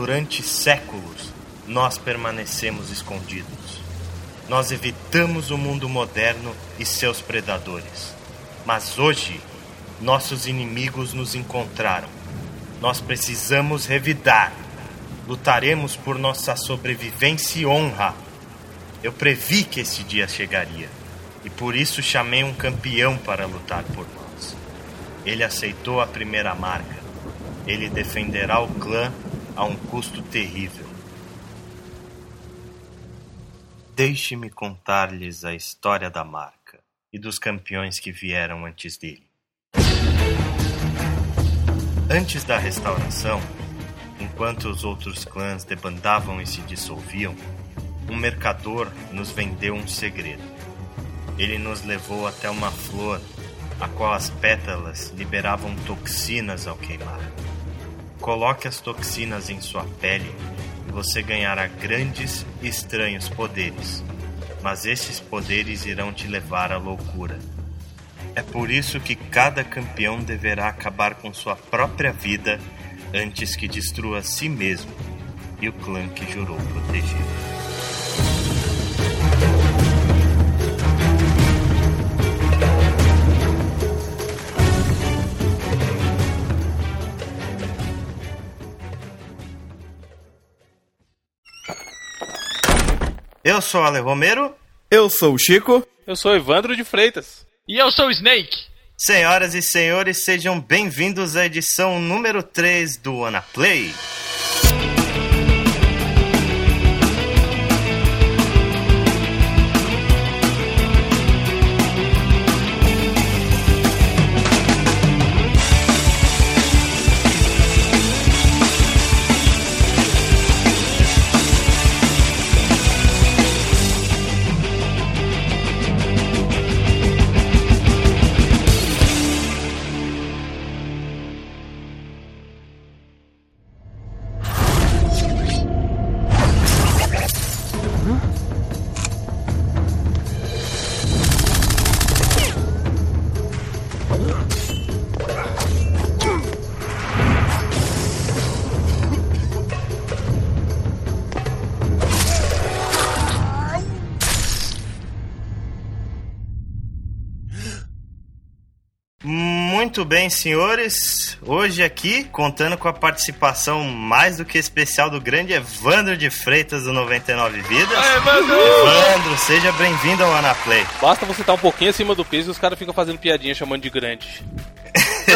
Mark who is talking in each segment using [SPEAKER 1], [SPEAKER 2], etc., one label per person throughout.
[SPEAKER 1] durante séculos, nós permanecemos escondidos. Nós evitamos o mundo moderno e seus predadores. Mas hoje, nossos inimigos nos encontraram. Nós precisamos revidar. Lutaremos por nossa sobrevivência e honra. Eu previ que esse dia chegaria e por isso chamei um campeão para lutar por nós. Ele aceitou a primeira marca. Ele defenderá o clã a um custo terrível. Deixe-me contar-lhes a história da marca e dos campeões que vieram antes dele. Antes da restauração, enquanto os outros clãs debandavam e se dissolviam, um mercador nos vendeu um segredo. Ele nos levou até uma flor, a qual as pétalas liberavam toxinas ao queimar. Coloque as toxinas em sua pele e você ganhará grandes e estranhos poderes. Mas esses poderes irão te levar à loucura. É por isso que cada campeão deverá acabar com sua própria vida antes que destrua a si mesmo e o clã que jurou proteger. Eu sou o Ale Romero.
[SPEAKER 2] Eu sou o Chico.
[SPEAKER 3] Eu sou o Evandro de Freitas.
[SPEAKER 4] E eu sou o Snake.
[SPEAKER 1] Senhoras e senhores, sejam bem-vindos à edição número 3 do Ana Play. Muito bem, senhores. Hoje aqui, contando com a participação mais do que especial do grande Evandro de Freitas do 99 Vidas.
[SPEAKER 3] Aê, Evandro!
[SPEAKER 1] Evandro, seja bem-vindo ao Anaplay.
[SPEAKER 3] Basta você estar um pouquinho acima do peso e os caras ficam fazendo piadinha chamando de grande.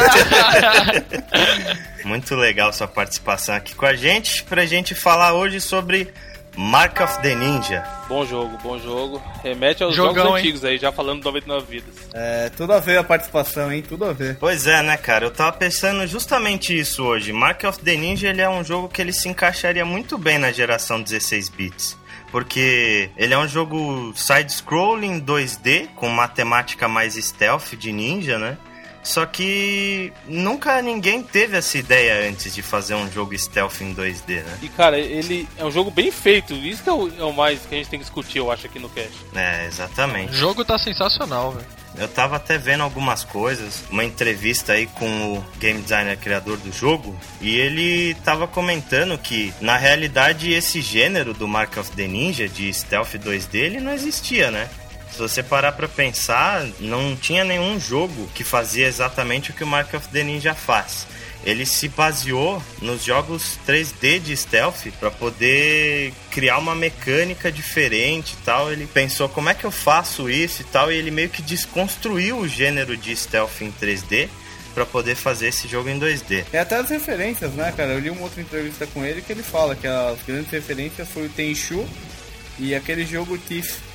[SPEAKER 1] Muito legal sua participação aqui com a gente, pra gente falar hoje sobre Mark of the Ninja.
[SPEAKER 3] Bom jogo, bom jogo. Remete aos
[SPEAKER 4] Jogão,
[SPEAKER 3] jogos
[SPEAKER 4] hein?
[SPEAKER 3] antigos aí, já falando de 99 vidas.
[SPEAKER 2] É, tudo a ver a participação, hein? Tudo a ver.
[SPEAKER 1] Pois é, né, cara? Eu tava pensando justamente isso hoje. Mark of the Ninja ele é um jogo que ele se encaixaria muito bem na geração 16 bits. Porque ele é um jogo side-scrolling 2D, com matemática mais stealth de ninja, né? Só que nunca ninguém teve essa ideia antes de fazer um jogo stealth em 2D, né?
[SPEAKER 3] E cara, ele é um jogo bem feito. Isso que é o, é o mais que a gente tem que discutir, eu acho, aqui no cast.
[SPEAKER 1] É,
[SPEAKER 4] O
[SPEAKER 1] exatamente.
[SPEAKER 4] jogo tá sensacional, velho.
[SPEAKER 1] Eu tava até vendo algumas coisas, uma entrevista aí com o game designer criador do jogo, e ele tava comentando que, na realidade, esse gênero do Mark of the Ninja, de stealth 2D, ele não existia, né? Se você parar pra pensar, não tinha nenhum jogo que fazia exatamente o que o Mark of the Ninja faz. Ele se baseou nos jogos 3D de stealth para poder criar uma mecânica diferente e tal. Ele pensou como é que eu faço isso e tal, e ele meio que desconstruiu o gênero de stealth em 3D para poder fazer esse jogo em 2D.
[SPEAKER 2] É até as referências, né, cara? Eu li uma outra entrevista com ele que ele fala que as grandes referências foi o Tenchu e aquele jogo Thief.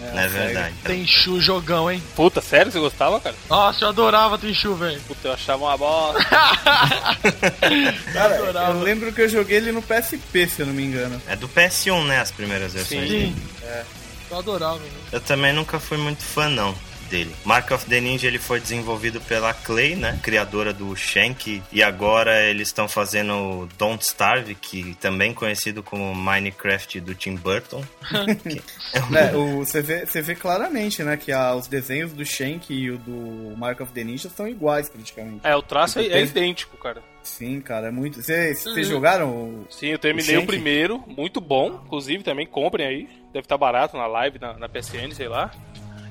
[SPEAKER 2] Né,
[SPEAKER 1] é
[SPEAKER 2] série.
[SPEAKER 1] verdade.
[SPEAKER 4] Tenchu jogão, hein?
[SPEAKER 3] Puta, sério? Você gostava, cara?
[SPEAKER 4] Nossa, eu adorava Tenchu, velho.
[SPEAKER 3] Puta, eu achava uma bosta.
[SPEAKER 2] Cara,
[SPEAKER 4] Adorava.
[SPEAKER 2] eu lembro que eu joguei ele no PSP, se eu não me engano.
[SPEAKER 1] É do PS1, né? As primeiras versões.
[SPEAKER 3] Sim.
[SPEAKER 1] dele.
[SPEAKER 4] Eu adorava, velho.
[SPEAKER 1] Eu também nunca fui muito fã, não. Dele. Mark of the Ninja ele foi desenvolvido pela Clay, né? Criadora do Shank. E agora eles estão fazendo Don't Starve, que também conhecido como Minecraft do Tim Burton. É
[SPEAKER 2] É, o, você, vê, você vê claramente, né, que a- os desenhos do Shank e o do Mark of the Ninja são iguais, praticamente.
[SPEAKER 3] É, o traço é, é idêntico, cara.
[SPEAKER 2] Sim, cara, é muito... Vocês
[SPEAKER 3] Uhum.
[SPEAKER 2] jogaram o...
[SPEAKER 3] Sim, eu terminei
[SPEAKER 2] O
[SPEAKER 3] o, primeiro, muito bom. Inclusive, também comprem aí. Deve estar barato na live, na, na PSN, sei lá.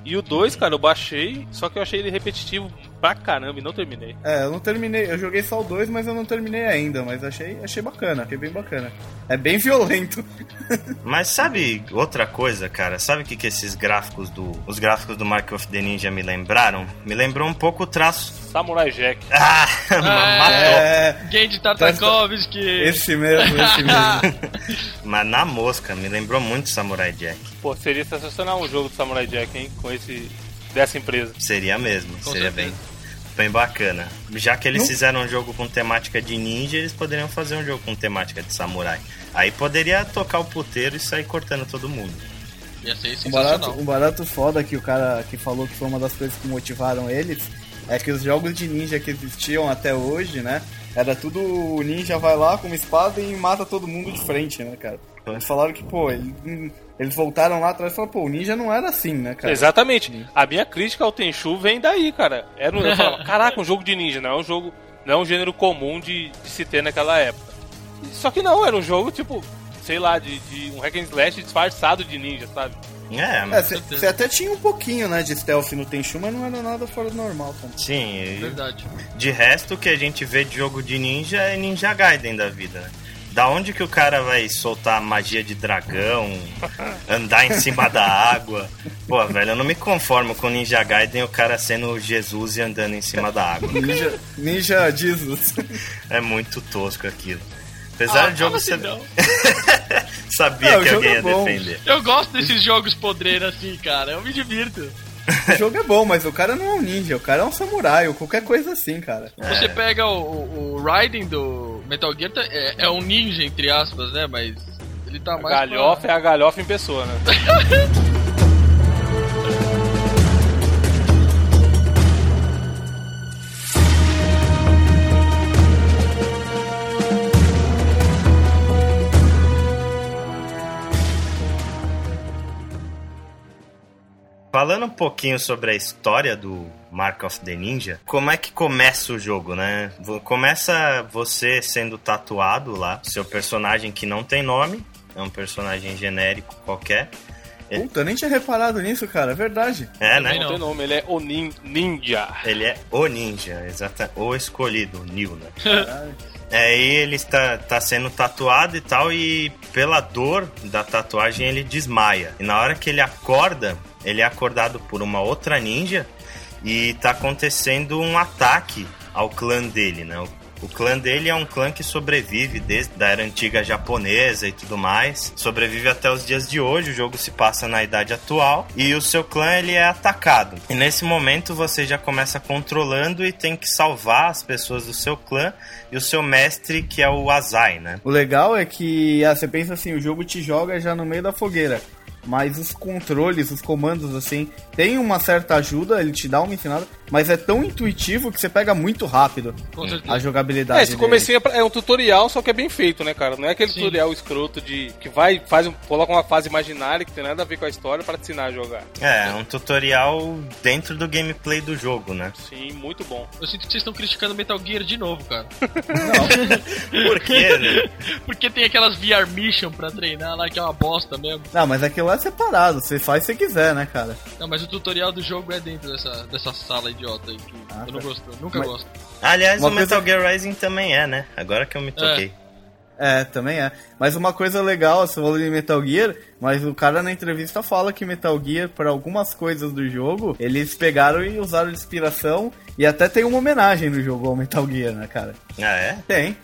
[SPEAKER 3] E o 2, cara, eu baixei, só que eu achei ele repetitivo pra caramba e não terminei.
[SPEAKER 2] É, eu não terminei, eu joguei só o 2, mas eu não terminei ainda, mas achei, achei bacana, achei bem bacana. É bem violento.
[SPEAKER 1] Mas sabe outra coisa, cara? Sabe o que, que esses gráficos do. Os gráficos do Mark of the Ninja me lembraram? Me lembrou um pouco o traço.
[SPEAKER 3] Samurai Jack.
[SPEAKER 1] Ah, matou.
[SPEAKER 2] É,
[SPEAKER 4] Tartakovsky.
[SPEAKER 2] esse mesmo, esse mesmo.
[SPEAKER 1] Mas na mosca, me lembrou muito Samurai Jack.
[SPEAKER 3] Pô, seria sensacional um jogo do Samurai Jack, hein? Com esse. Dessa empresa.
[SPEAKER 1] Seria mesmo,
[SPEAKER 4] Com
[SPEAKER 1] seria
[SPEAKER 4] certeza.
[SPEAKER 1] bem, bem bacana. Já que eles
[SPEAKER 2] Não-
[SPEAKER 1] fizeram um jogo com temática de ninja, eles poderiam fazer um jogo com temática de samurai. Aí poderia tocar o puteiro e sair cortando todo mundo.
[SPEAKER 4] Ia ser
[SPEAKER 2] Um barato, um barato foda que o cara que falou que foi uma das coisas que motivaram eles é que os jogos de ninja que existiam até hoje, né? Era tudo o ninja vai lá com uma espada e mata todo mundo de frente, né, cara? Eles falaram que, pô, ele- eles voltaram lá atrás e falaram, pô, o ninja não era assim, né, cara?
[SPEAKER 3] Exatamente. A minha crítica ao Tenchu vem daí, cara. Era um, eu falava, caraca, um jogo de ninja, não é um jogo. Não é um gênero comum de, de se ter naquela época. Só que não, era um jogo, tipo, sei lá, de, de um hack and slash disfarçado de ninja, sabe?
[SPEAKER 1] É,
[SPEAKER 2] É,
[SPEAKER 1] mas
[SPEAKER 2] você até tinha um pouquinho, né, de stealth no Tenchu, mas não era nada fora do normal, cara.
[SPEAKER 1] sim. e
[SPEAKER 4] Verdade.
[SPEAKER 1] De resto, o que a gente vê de jogo de ninja é Ninja Gaiden da vida, né? Da onde que o cara vai soltar magia de dragão, andar em cima da água? Pô, velho, eu não me conformo com Ninja Gaiden o cara sendo Jesus e andando em cima da água.
[SPEAKER 2] Ninja, ninja Jesus.
[SPEAKER 1] É muito tosco aquilo. Apesar
[SPEAKER 4] Ah,
[SPEAKER 1] do jogo
[SPEAKER 4] fala
[SPEAKER 1] ser.
[SPEAKER 4] assim, não.
[SPEAKER 1] Sabia
[SPEAKER 2] É, o
[SPEAKER 1] que alguém
[SPEAKER 2] é
[SPEAKER 1] ia defender.
[SPEAKER 4] Eu gosto desses jogos podreiros assim, cara. Eu me divirto.
[SPEAKER 2] O jogo é bom, mas o cara não é um ninja, o cara é um samurai, ou qualquer coisa assim, cara.
[SPEAKER 4] Você pega o, o, o Raiden do Metal Gear, tá- é, é um ninja, entre aspas, né? Mas ele tá
[SPEAKER 3] A
[SPEAKER 4] mais.
[SPEAKER 3] galhofa é a galhofa em pessoa, né?
[SPEAKER 1] Falando um pouquinho sobre a história do Mark of the Ninja, como é que começa o jogo, né? Começa você sendo tatuado lá, seu personagem que não tem nome, é um personagem genérico qualquer.
[SPEAKER 2] Puta, eu nem tinha reparado nisso, cara, é verdade.
[SPEAKER 1] É, né?
[SPEAKER 3] Não tem nome, ele é o nin Ninja.
[SPEAKER 1] Ele é o ninja, exata, o escolhido, o Neo, né?
[SPEAKER 2] Caralho.
[SPEAKER 1] É, e ele está tá sendo tatuado e tal, e pela dor da tatuagem ele desmaia. E na hora que ele acorda, ele é acordado por uma outra ninja e tá acontecendo um ataque ao clã dele, né? O, clã dele é um clã que sobrevive desde a era antiga japonesa e tudo mais. Sobrevive até os dias de hoje, o jogo se passa na idade atual e o seu clã ele é atacado. E nesse momento você já começa controlando e tem que salvar as pessoas do seu clã e o seu mestre que é o Azai, né?
[SPEAKER 2] O legal é que ah, você pensa assim, o jogo te joga já no meio da fogueira. Mas os controles, os comandos, assim, tem uma certa ajuda, ele te dá uma ensinada, mas é tão intuitivo que você pega muito rápido
[SPEAKER 4] Com certeza.
[SPEAKER 2] a jogabilidade.
[SPEAKER 3] É, esse comecinho é é um tutorial, só que é bem feito, né, cara? Não é aquele
[SPEAKER 4] Sim.
[SPEAKER 3] tutorial escroto de que vai, faz um, coloca uma fase imaginária que tem nada a ver com a história pra te ensinar a jogar.
[SPEAKER 1] É, um tutorial dentro do gameplay do jogo, né?
[SPEAKER 3] Sim, muito bom.
[SPEAKER 4] Eu sinto que vocês estão criticando Metal Gear de novo, cara.
[SPEAKER 1] Por quê, né?
[SPEAKER 4] Porque tem aquelas VR Mission pra treinar lá, que é uma bosta mesmo.
[SPEAKER 2] Não, mas aquilo é separado, você faz se quiser, né, cara?
[SPEAKER 4] Não, mas o tutorial do jogo é dentro dessa, dessa sala idiota aí que
[SPEAKER 2] Ah,
[SPEAKER 4] eu não gosto, nunca
[SPEAKER 2] Mas-
[SPEAKER 4] gosto.
[SPEAKER 1] Aliás,
[SPEAKER 2] Uma
[SPEAKER 1] o
[SPEAKER 2] coisa-
[SPEAKER 1] Metal Gear Rising também é, né? Agora que eu me toquei.
[SPEAKER 2] É, também é. Mas uma coisa legal, você falou de Metal Gear, mas o cara na entrevista fala que Metal Gear, para algumas coisas do jogo, eles pegaram e usaram de inspiração, e até tem uma homenagem no jogo ao Metal Gear, né, cara?
[SPEAKER 1] Ah, é?
[SPEAKER 2] Tem.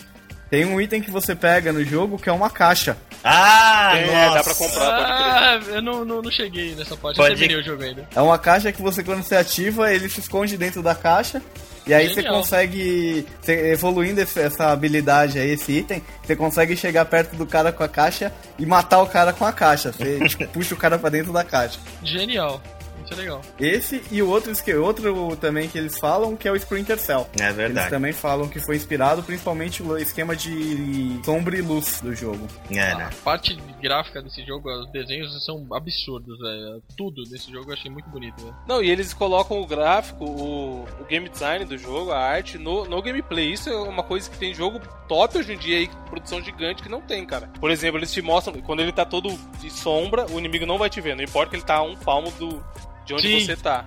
[SPEAKER 2] Tem um item que você pega no jogo que é uma caixa.
[SPEAKER 1] Ah,
[SPEAKER 3] É,
[SPEAKER 1] nossa!
[SPEAKER 3] dá pra comprar, pode crer.
[SPEAKER 4] Ah, eu não, não, não cheguei nessa parte,
[SPEAKER 1] Pode-
[SPEAKER 4] eu terminei o jogo ainda.
[SPEAKER 2] É uma caixa que você, quando você ativa, ele se esconde dentro da caixa. E aí você
[SPEAKER 4] Genial.
[SPEAKER 2] consegue, você- evoluindo esse- essa habilidade aí, esse item, você consegue chegar perto do cara com a caixa e matar o cara com a caixa. Você tipo, puxa o cara pra dentro da caixa.
[SPEAKER 4] Genial. Isso é legal.
[SPEAKER 2] Esse e o outro, que outro também que eles falam, que é o Splinter Cell.
[SPEAKER 1] É
[SPEAKER 2] Eles
[SPEAKER 1] verdade.
[SPEAKER 2] também falam que foi inspirado principalmente no esquema de sombra e luz do jogo.
[SPEAKER 1] É, né?
[SPEAKER 4] A parte gráfica desse jogo, os desenhos são absurdos, velho. Tudo desse jogo eu achei muito bonito, velho.
[SPEAKER 3] Não, e eles colocam o gráfico, o, o game design do jogo, a arte, no, no gameplay. Isso é uma coisa que tem jogo top hoje em dia aí, produção gigante que não tem, cara. Por exemplo, eles te mostram, quando ele tá todo de sombra, o inimigo não vai te ver. Não importa que ele tá a um palmo do, de onde
[SPEAKER 4] Sim.
[SPEAKER 3] você tá.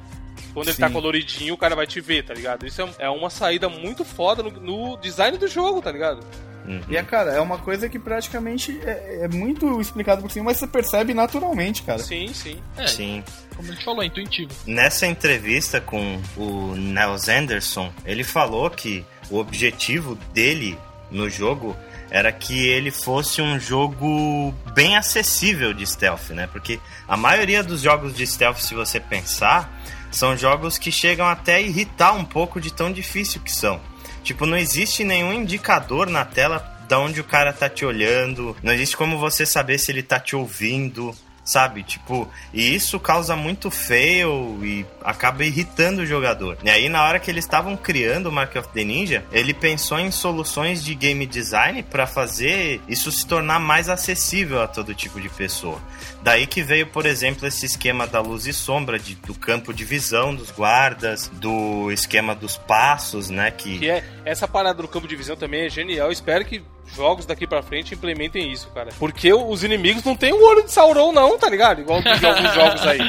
[SPEAKER 3] Quando ele
[SPEAKER 2] Sim.
[SPEAKER 3] tá coloridinho, o cara vai te ver, tá ligado? Isso é, é uma saída muito foda no, no design do jogo, tá ligado?
[SPEAKER 1] Uhum.
[SPEAKER 2] E é, cara, é uma coisa que praticamente é, é muito explicado por cima, mas você percebe naturalmente, cara.
[SPEAKER 3] Sim, sim.
[SPEAKER 4] É,
[SPEAKER 1] Sim.
[SPEAKER 4] como a gente falou, é intuitivo.
[SPEAKER 1] Nessa entrevista com o Niles Anderson, ele falou que o objetivo dele no jogo era que ele fosse um jogo bem acessível de stealth, né? Porque a maioria dos jogos de stealth, se você pensar, são jogos que chegam até a irritar um pouco de tão difícil que são. Tipo, não existe nenhum indicador na tela da onde o cara tá te olhando, não existe como você saber se ele tá te ouvindo, sabe? Tipo, e isso causa muito fail e acaba irritando o jogador. E aí, na hora que eles estavam criando o Mark of the Ninja, ele pensou em soluções de game design para fazer isso se tornar mais acessível a todo tipo de pessoa. Daí que veio, por exemplo, esse esquema da luz e sombra, de- do campo de visão dos guardas, do esquema dos passos, né? Que,
[SPEAKER 3] Que é essa parada do campo de visão também é genial. Eu espero que jogos daqui pra frente implementem isso, cara. Porque os inimigos não têm o olho de Sauron, não, tá ligado? Igual de alguns jogos aí.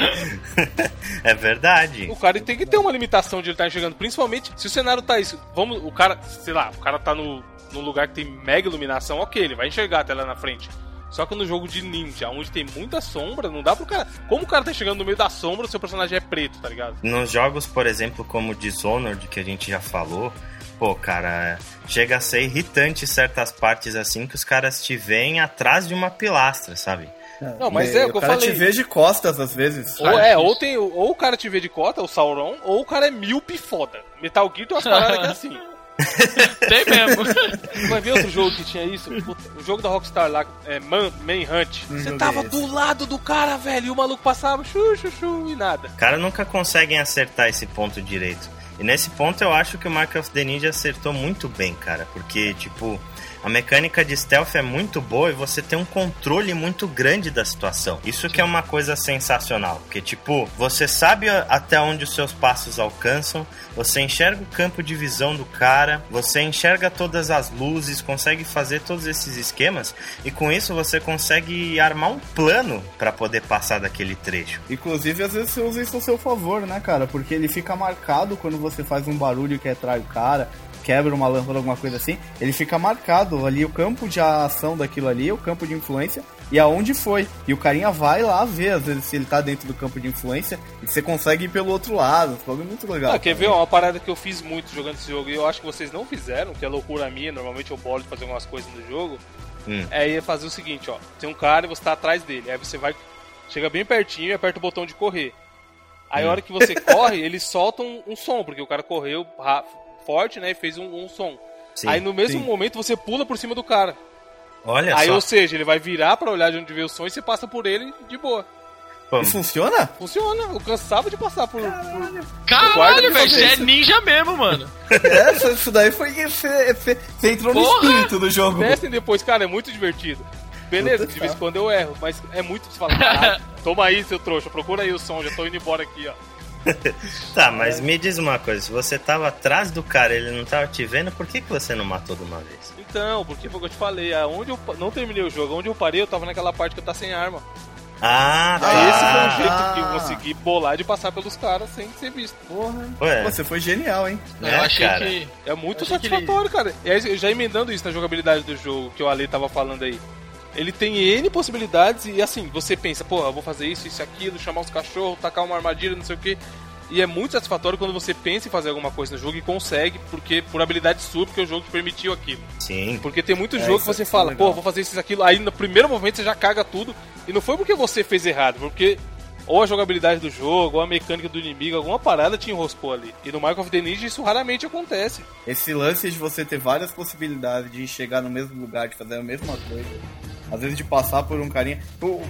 [SPEAKER 1] é verdade.
[SPEAKER 3] O cara tem que ter uma limitação de ele estar enxergando. Principalmente se o cenário tá isso. Vamos, o cara, sei lá, o cara tá no, num lugar que tem mega iluminação, ok, ele vai enxergar até lá na frente. Só que no jogo de ninja, onde tem muita sombra, não dá pro cara. Como o cara tá chegando no meio da sombra, o seu personagem é preto, tá ligado?
[SPEAKER 1] Nos jogos, por exemplo, como Dishonored, que a gente já falou, pô, cara, chega a ser irritante certas partes assim que os caras te veem atrás de uma pilastra, sabe?
[SPEAKER 3] Não, mas é o que eu
[SPEAKER 2] cara
[SPEAKER 3] falei.
[SPEAKER 2] te vê de costas às vezes.
[SPEAKER 3] Ou, é, ou, tem, ou o cara te vê de cota, o Sauron, ou o cara é míope foda. Metal Gear tem umas paradas que é assim.
[SPEAKER 4] Tem mesmo.
[SPEAKER 3] Vai ver outro jogo que tinha isso? O jogo da Rockstar lá, é Man, Manhunt. Você
[SPEAKER 2] joguei
[SPEAKER 3] tava do lado do cara, velho, e o maluco passava, chu, chu, chu, e nada.
[SPEAKER 1] Os caras nunca conseguem acertar esse ponto direito. E nesse ponto eu acho que o Mark of the Ninja acertou muito bem, cara. Porque, tipo, a mecânica de stealth é muito boa e você tem um controle muito grande da situação. Isso que é uma coisa sensacional. Porque, tipo, você sabe até onde os seus passos alcançam, você enxerga o campo de visão do cara, você enxerga todas as luzes, consegue fazer todos esses esquemas e com isso você consegue armar um plano para poder passar daquele trecho.
[SPEAKER 2] Inclusive, às vezes você usa isso a seu favor, né, cara? Porque ele fica marcado quando você faz um barulho que atrai o cara, quebra uma lâmpada, alguma coisa assim. Ele fica marcado ali o campo de ação daquilo ali, o campo de influência e aonde foi. E o carinha vai lá ver, às vezes, se ele tá dentro do campo de influência e você consegue ir pelo outro lado. Foi muito legal.
[SPEAKER 3] Ah, quer ver uma parada que eu fiz muito jogando esse jogo e eu acho que vocês não fizeram, que é loucura minha, normalmente eu bolo de fazer algumas coisas no jogo.
[SPEAKER 1] Hum.
[SPEAKER 3] É fazer o seguinte, ó. Tem um cara e você tá atrás dele. Aí você vai. Chega bem pertinho e aperta o botão de correr. Aí a hora que você corre, ele solta um, um som, porque o cara correu ra- forte, né? E fez um, um som.
[SPEAKER 1] Sim.
[SPEAKER 3] Aí no mesmo
[SPEAKER 2] sim.
[SPEAKER 3] momento você pula por cima do cara.
[SPEAKER 1] Olha
[SPEAKER 3] Aí,
[SPEAKER 1] só.
[SPEAKER 3] ou seja, ele vai virar pra olhar de onde veio o som e você passa por ele de boa.
[SPEAKER 2] Isso funciona?
[SPEAKER 3] Funciona, eu cansava de passar por. por- guarda
[SPEAKER 4] Caralho,
[SPEAKER 3] de
[SPEAKER 4] velho, você é ninja mesmo, mano.
[SPEAKER 2] é, isso- daí foi. Você, você- entrou no
[SPEAKER 4] Porra!
[SPEAKER 2] espírito do jogo.
[SPEAKER 3] Testem depois, cara, é muito divertido. Beleza, de vez em quando eu erro, mas é muito você fala, "Caralho, toma aí, seu trouxa, procura aí o som, já tô indo embora aqui, ó.
[SPEAKER 1] Tá, mas me diz uma coisa, se você tava atrás do cara e ele não tava te vendo, por que, que você não matou de uma vez?
[SPEAKER 3] Então, porque foi o que eu te falei, aonde eu não terminei o jogo, onde eu parei, eu tava naquela parte que eu tava sem arma.
[SPEAKER 1] Ah, tá.
[SPEAKER 3] Aí esse foi o jeito que eu consegui bolar de passar pelos caras sem ser visto.
[SPEAKER 2] Porra.
[SPEAKER 1] Ué,
[SPEAKER 2] Você foi genial, hein?
[SPEAKER 4] eu
[SPEAKER 1] É,
[SPEAKER 4] achei
[SPEAKER 1] cara.
[SPEAKER 4] que.
[SPEAKER 3] É muito satisfatório, cara. E aí, já emendando isso na jogabilidade do jogo, que o Ale tava falando aí. Ele tem N possibilidades e assim, você pensa, pô, eu vou fazer isso, isso, aquilo, chamar os cachorros, tacar uma armadilha, não sei o que. E é muito satisfatório quando você pensa em fazer alguma coisa no jogo e consegue, porque por habilidade sua, porque o jogo te permitiu aquilo.
[SPEAKER 1] sim.
[SPEAKER 3] Porque tem muito
[SPEAKER 2] É,
[SPEAKER 3] jogo que você
[SPEAKER 2] é
[SPEAKER 3] fala,
[SPEAKER 2] legal.
[SPEAKER 3] pô, vou fazer isso, aquilo. Aí no primeiro momento você já caga tudo. E não foi porque você fez errado, porque ou a jogabilidade do jogo, ou a mecânica do inimigo, alguma parada te enroscou ali. E no of the Ninja isso raramente acontece.
[SPEAKER 2] Esse lance de você ter várias possibilidades de chegar no mesmo lugar, de fazer a mesma coisa. Às vezes de passar por um carinha.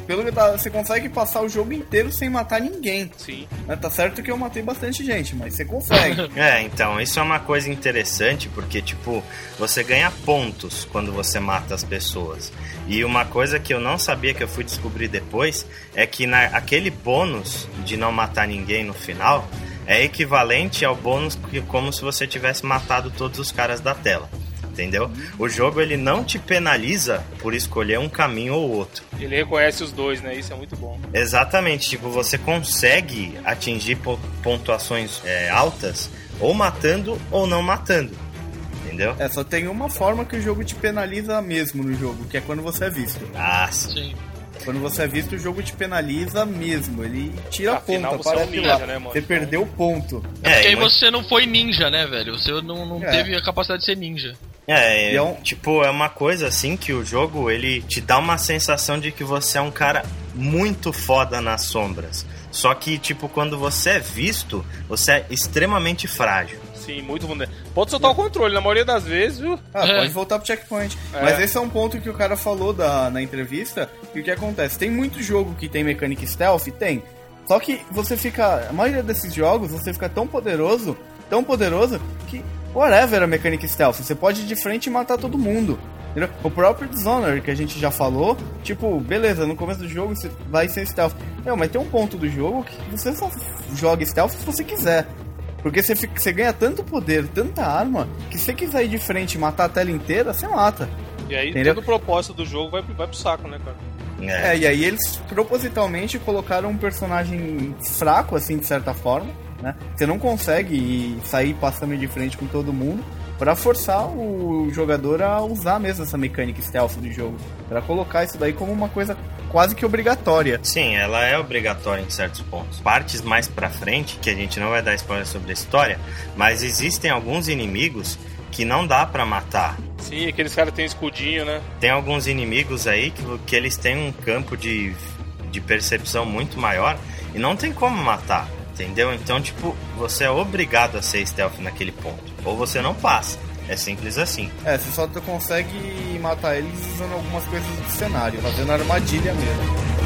[SPEAKER 2] Pelo que tá, você consegue passar o jogo inteiro sem matar ninguém.
[SPEAKER 3] Sim.
[SPEAKER 2] né? Tá certo que eu matei bastante gente, mas você consegue.
[SPEAKER 1] É, então, isso é uma coisa interessante porque, tipo, você ganha pontos quando você mata as pessoas. E uma coisa que eu não sabia que eu fui descobrir depois é que na, aquele bônus de não matar ninguém no final é equivalente ao bônus que como se você tivesse matado todos os caras da tela. Entendeu? O jogo ele não te penaliza por escolher um caminho ou outro.
[SPEAKER 3] Ele reconhece os dois, né? Isso é muito bom.
[SPEAKER 1] Exatamente, tipo, você consegue atingir po- pontuações é, altas ou matando ou não matando. Entendeu?
[SPEAKER 2] É, só tem uma forma que o jogo te penaliza mesmo no jogo, que é quando você é visto.
[SPEAKER 1] Ah, sim.
[SPEAKER 4] Sim.
[SPEAKER 2] Quando você é visto, o jogo te penaliza mesmo. Ele tira a
[SPEAKER 3] Afinal,
[SPEAKER 2] ponta,
[SPEAKER 3] você é um ninja,
[SPEAKER 2] lá.
[SPEAKER 3] né, mano?
[SPEAKER 2] Você perdeu o ponto.
[SPEAKER 1] É,
[SPEAKER 4] Porque aí você não foi ninja, né, velho? Você não, não
[SPEAKER 2] É.
[SPEAKER 4] teve a capacidade de ser ninja.
[SPEAKER 1] É,
[SPEAKER 2] E é um-
[SPEAKER 1] tipo, é uma coisa assim que o jogo ele te dá uma sensação de que você é um cara muito foda nas sombras. Só que, tipo, quando você é visto, você é extremamente frágil.
[SPEAKER 3] Sim, muito vulnerável. Pode soltar o controle, na maioria das vezes, viu?
[SPEAKER 2] Ah,
[SPEAKER 4] É.
[SPEAKER 2] pode voltar pro checkpoint.
[SPEAKER 3] É.
[SPEAKER 2] Mas esse é um ponto que o cara falou da, na entrevista. E o que acontece? Tem muito jogo que tem mecânica stealth? Tem. Só que você fica. A maioria desses jogos, você fica tão poderoso, tão poderoso, que whatever a mecânica stealth. Você pode ir de frente e matar todo mundo. entendeu? O próprio Dishonored, que a gente já falou, tipo, beleza, no começo do jogo você vai ser stealth. Não, mas tem um ponto do jogo que você só joga stealth se você quiser. Porque você, fica- você ganha tanto poder, tanta arma, que se você quiser ir de frente e matar a tela inteira, você mata.
[SPEAKER 3] E aí
[SPEAKER 2] Entendeu?
[SPEAKER 3] todo o propósito do jogo vai, vai pro saco, né, cara?
[SPEAKER 1] É,
[SPEAKER 2] É, e aí eles propositalmente colocaram um personagem fraco, assim, de certa forma, né? Você não consegue ir- sair passando de frente com todo mundo pra forçar o jogador a usar mesmo essa mecânica stealth do jogo. Pra colocar isso daí como uma coisa quase que obrigatória.
[SPEAKER 1] Sim, ela é obrigatória em certos pontos. Partes mais pra frente, que a gente não vai dar spoiler sobre a história, mas existem alguns inimigos que não dá pra matar.
[SPEAKER 3] Sim, aqueles caras têm escudinho, né?
[SPEAKER 1] Tem alguns inimigos aí que, que eles têm um campo de, de percepção muito maior e não tem como matar, entendeu? Então, tipo, você é obrigado a ser stealth naquele ponto. Ou você não passa. É simples assim.
[SPEAKER 2] É, você só consegue matar eles usando algumas coisas do cenário, fazendo armadilha mesmo.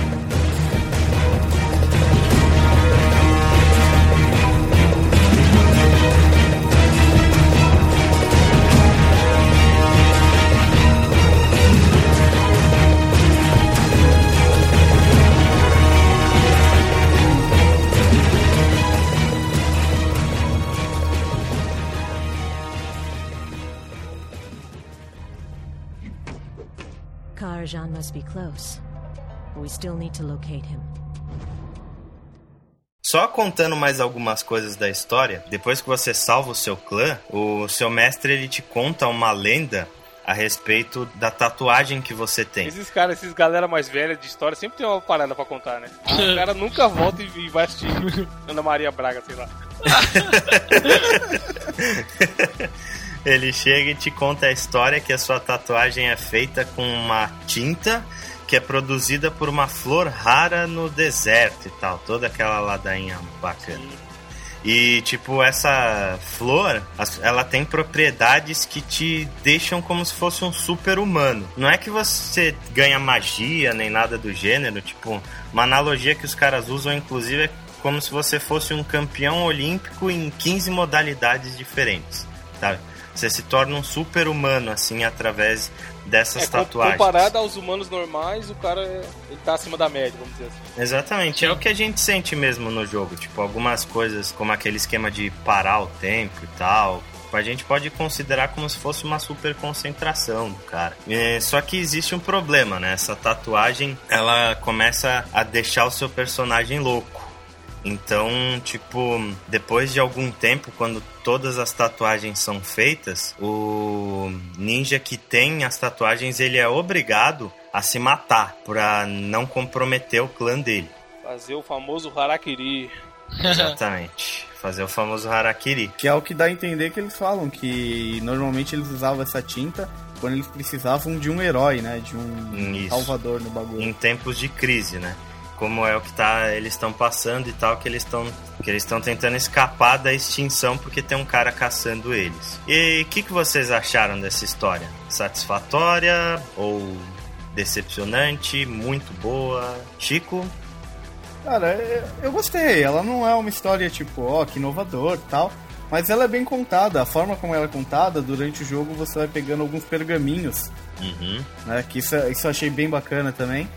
[SPEAKER 5] Karajan must be close. We still need to locate him.
[SPEAKER 1] Só contando mais algumas coisas da história, depois que você salva o seu clã, o seu mestre ele te conta uma lenda a respeito da tatuagem que você tem.
[SPEAKER 3] Esses caras, esses galera mais velha de história, sempre tem uma parada pra contar, né? O cara nunca volta e e vai assistir Ana Maria Braga, sei lá.
[SPEAKER 1] Ele chega e te conta a história que a sua tatuagem é feita com uma tinta que é produzida por uma flor rara no deserto e tal, toda aquela ladainha bacana. E tipo, essa flor, ela tem propriedades que te deixam como se fosse um super humano. Não é que você ganha magia nem nada do gênero, tipo, uma analogia que os caras usam inclusive é como se você fosse um campeão olímpico em 15 modalidades diferentes, sabe? Você se torna um super humano assim através dessas
[SPEAKER 3] É,
[SPEAKER 1] tatuagens.
[SPEAKER 3] comparado aos humanos normais, o cara é- ele tá acima da média, vamos dizer assim.
[SPEAKER 1] Exatamente, é o que a gente sente mesmo no jogo. Tipo, algumas coisas, como aquele esquema de parar o tempo e tal. A gente pode considerar como se fosse uma super concentração do cara. É, só que existe um problema, né? Essa tatuagem, ela começa a deixar o seu personagem louco. Então, tipo, depois de algum tempo, quando todas as tatuagens são feitas, o ninja que tem as tatuagens, ele é obrigado a se matar pra não comprometer o clã dele.
[SPEAKER 3] Fazer o famoso Harakiri.
[SPEAKER 1] Exatamente. Fazer o famoso harakiri.
[SPEAKER 2] Que é o que dá a entender que eles falam, que normalmente eles usavam essa tinta quando eles precisavam de um herói, né? De um
[SPEAKER 1] Isso.
[SPEAKER 2] salvador no bagulho.
[SPEAKER 1] Em tempos de crise, né? Como é o que tá, eles estão passando e tal, que eles estão que eles estão tentando escapar da extinção porque tem um cara caçando eles. E o que, que vocês acharam dessa história? Satisfatória ou decepcionante, muito boa. Chico?
[SPEAKER 2] Cara, eu, gostei. Ela não é uma história tipo, ó, que inovador tal. Mas ela é bem contada. A forma como ela é contada, durante o jogo você vai pegando alguns pergaminhos.
[SPEAKER 1] Uhum.
[SPEAKER 2] Né, que isso, isso eu achei bem bacana também.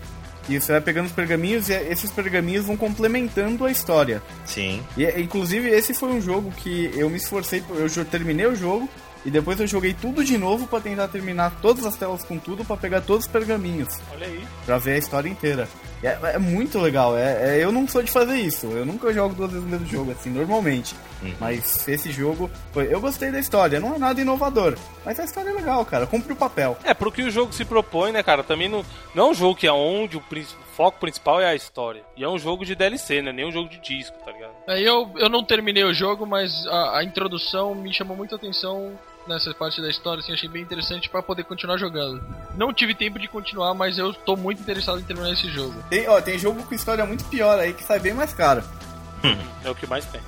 [SPEAKER 2] E você vai pegando os pergaminhos e esses pergaminhos vão complementando a história.
[SPEAKER 1] Sim.
[SPEAKER 2] E, inclusive, esse foi um jogo que eu me esforcei, eu terminei o jogo e depois eu joguei tudo de novo pra tentar terminar todas as telas com tudo pra pegar todos os pergaminhos,
[SPEAKER 3] Olha aí.
[SPEAKER 2] pra ver a história inteira. É, é muito legal, é, é- eu não sou de fazer isso, eu nunca jogo duas vezes o mesmo jogo, assim, normalmente.
[SPEAKER 1] Uhum.
[SPEAKER 2] Mas esse jogo, foi, eu gostei da história, não é nada inovador, mas a história é legal, cara, cumpre o papel.
[SPEAKER 3] É, pro que o jogo se propõe, né, cara? Também não, não é um jogo que é onde o, o foco principal é a história. E é um jogo de DLC, né? Nem um jogo de disco, tá ligado?
[SPEAKER 4] Aí eu, eu não terminei o jogo, mas a, a introdução me chamou muita atenção nessa parte da história, assim, achei bem interessante pra poder continuar jogando. Não tive tempo de continuar, mas eu tô muito interessado em terminar esse jogo.
[SPEAKER 2] Tem, ó, tem jogo com história muito pior aí que sai bem mais caro.
[SPEAKER 3] É o que mais tem.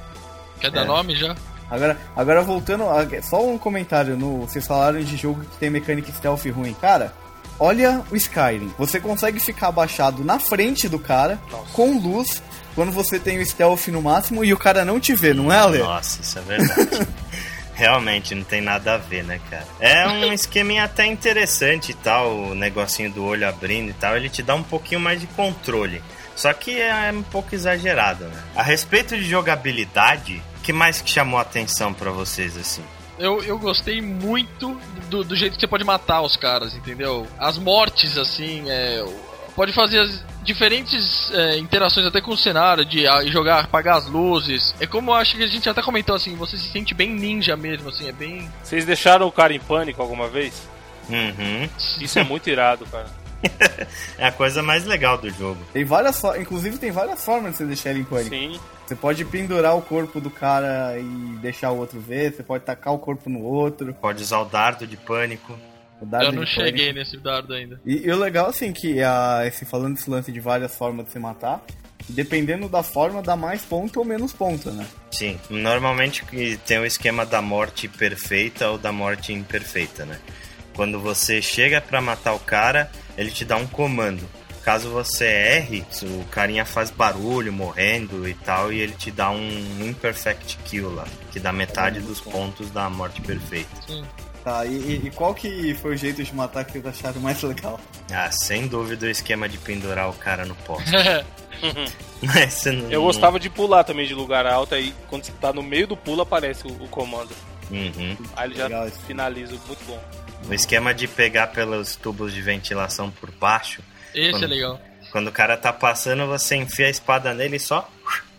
[SPEAKER 4] Quer dar
[SPEAKER 2] É.
[SPEAKER 4] nome já?
[SPEAKER 2] Agora, agora voltando, a- só um comentário no. Vocês falaram de jogo que tem mecânica stealth ruim. Cara, olha o Skyrim. Você consegue ficar abaixado na frente do cara,
[SPEAKER 3] Nossa.
[SPEAKER 2] com luz, quando você tem o stealth no máximo e o cara não te vê, não é, Ale?
[SPEAKER 1] Nossa, isso é verdade. Realmente não tem nada a ver, né, cara? É um esqueminha até interessante e tal, o negocinho do olho abrindo e tal, ele te dá um pouquinho mais de controle. Só que é um pouco exagerado, né? A respeito de jogabilidade, o que mais que chamou a atenção pra vocês assim?
[SPEAKER 4] Eu, eu gostei muito do, do jeito que você pode matar os caras, entendeu? As mortes, assim, é, pode fazer as diferentes é, interações até com o cenário, de ah, jogar, apagar as luzes. É como eu acho que a gente até comentou, assim, você se sente bem ninja mesmo, assim, é bem...
[SPEAKER 3] Vocês deixaram o cara em pânico alguma vez?
[SPEAKER 1] Uhum.
[SPEAKER 3] Isso é muito irado, cara.
[SPEAKER 1] É a coisa mais legal do jogo.
[SPEAKER 2] Tem várias Inclusive tem várias formas de você deixar ele em pânico.
[SPEAKER 3] Sim.
[SPEAKER 2] Você pode pendurar o corpo do cara e deixar o outro ver, você pode tacar o corpo no outro.
[SPEAKER 1] Pode usar o dardo de pânico.
[SPEAKER 2] O dardo
[SPEAKER 4] eu não cheguei nesse dardo ainda.
[SPEAKER 2] E, e o legal, assim, que a, esse, falando desse lance de várias formas de se matar, dependendo da forma, dá mais ponto ou menos ponto, né?
[SPEAKER 1] Sim, normalmente tem o esquema da morte perfeita ou da morte imperfeita, né? Quando você chega pra matar o cara, ele te dá um comando. Caso você erre, o carinha faz barulho, morrendo e tal, e ele te dá um imperfect kill lá, que dá metade dos pontos da morte perfeita.
[SPEAKER 4] Sim.
[SPEAKER 2] Tá, e, e- e qual que foi o jeito de matar que vocês acharam mais legal?
[SPEAKER 1] Ah, sem dúvida o esquema de pendurar o cara no poste. Mas você não-
[SPEAKER 3] Eu gostava de pular também de lugar alto, aí quando você tá no meio do pulo aparece o, o comando.
[SPEAKER 1] Uhum.
[SPEAKER 3] Aí ele já
[SPEAKER 2] Legal
[SPEAKER 3] finaliza, muito bom.
[SPEAKER 1] O esquema de pegar pelos tubos de ventilação por baixo
[SPEAKER 4] Esse
[SPEAKER 1] Quando-
[SPEAKER 4] é legal.
[SPEAKER 1] Quando o cara tá passando, você enfia a espada nele e só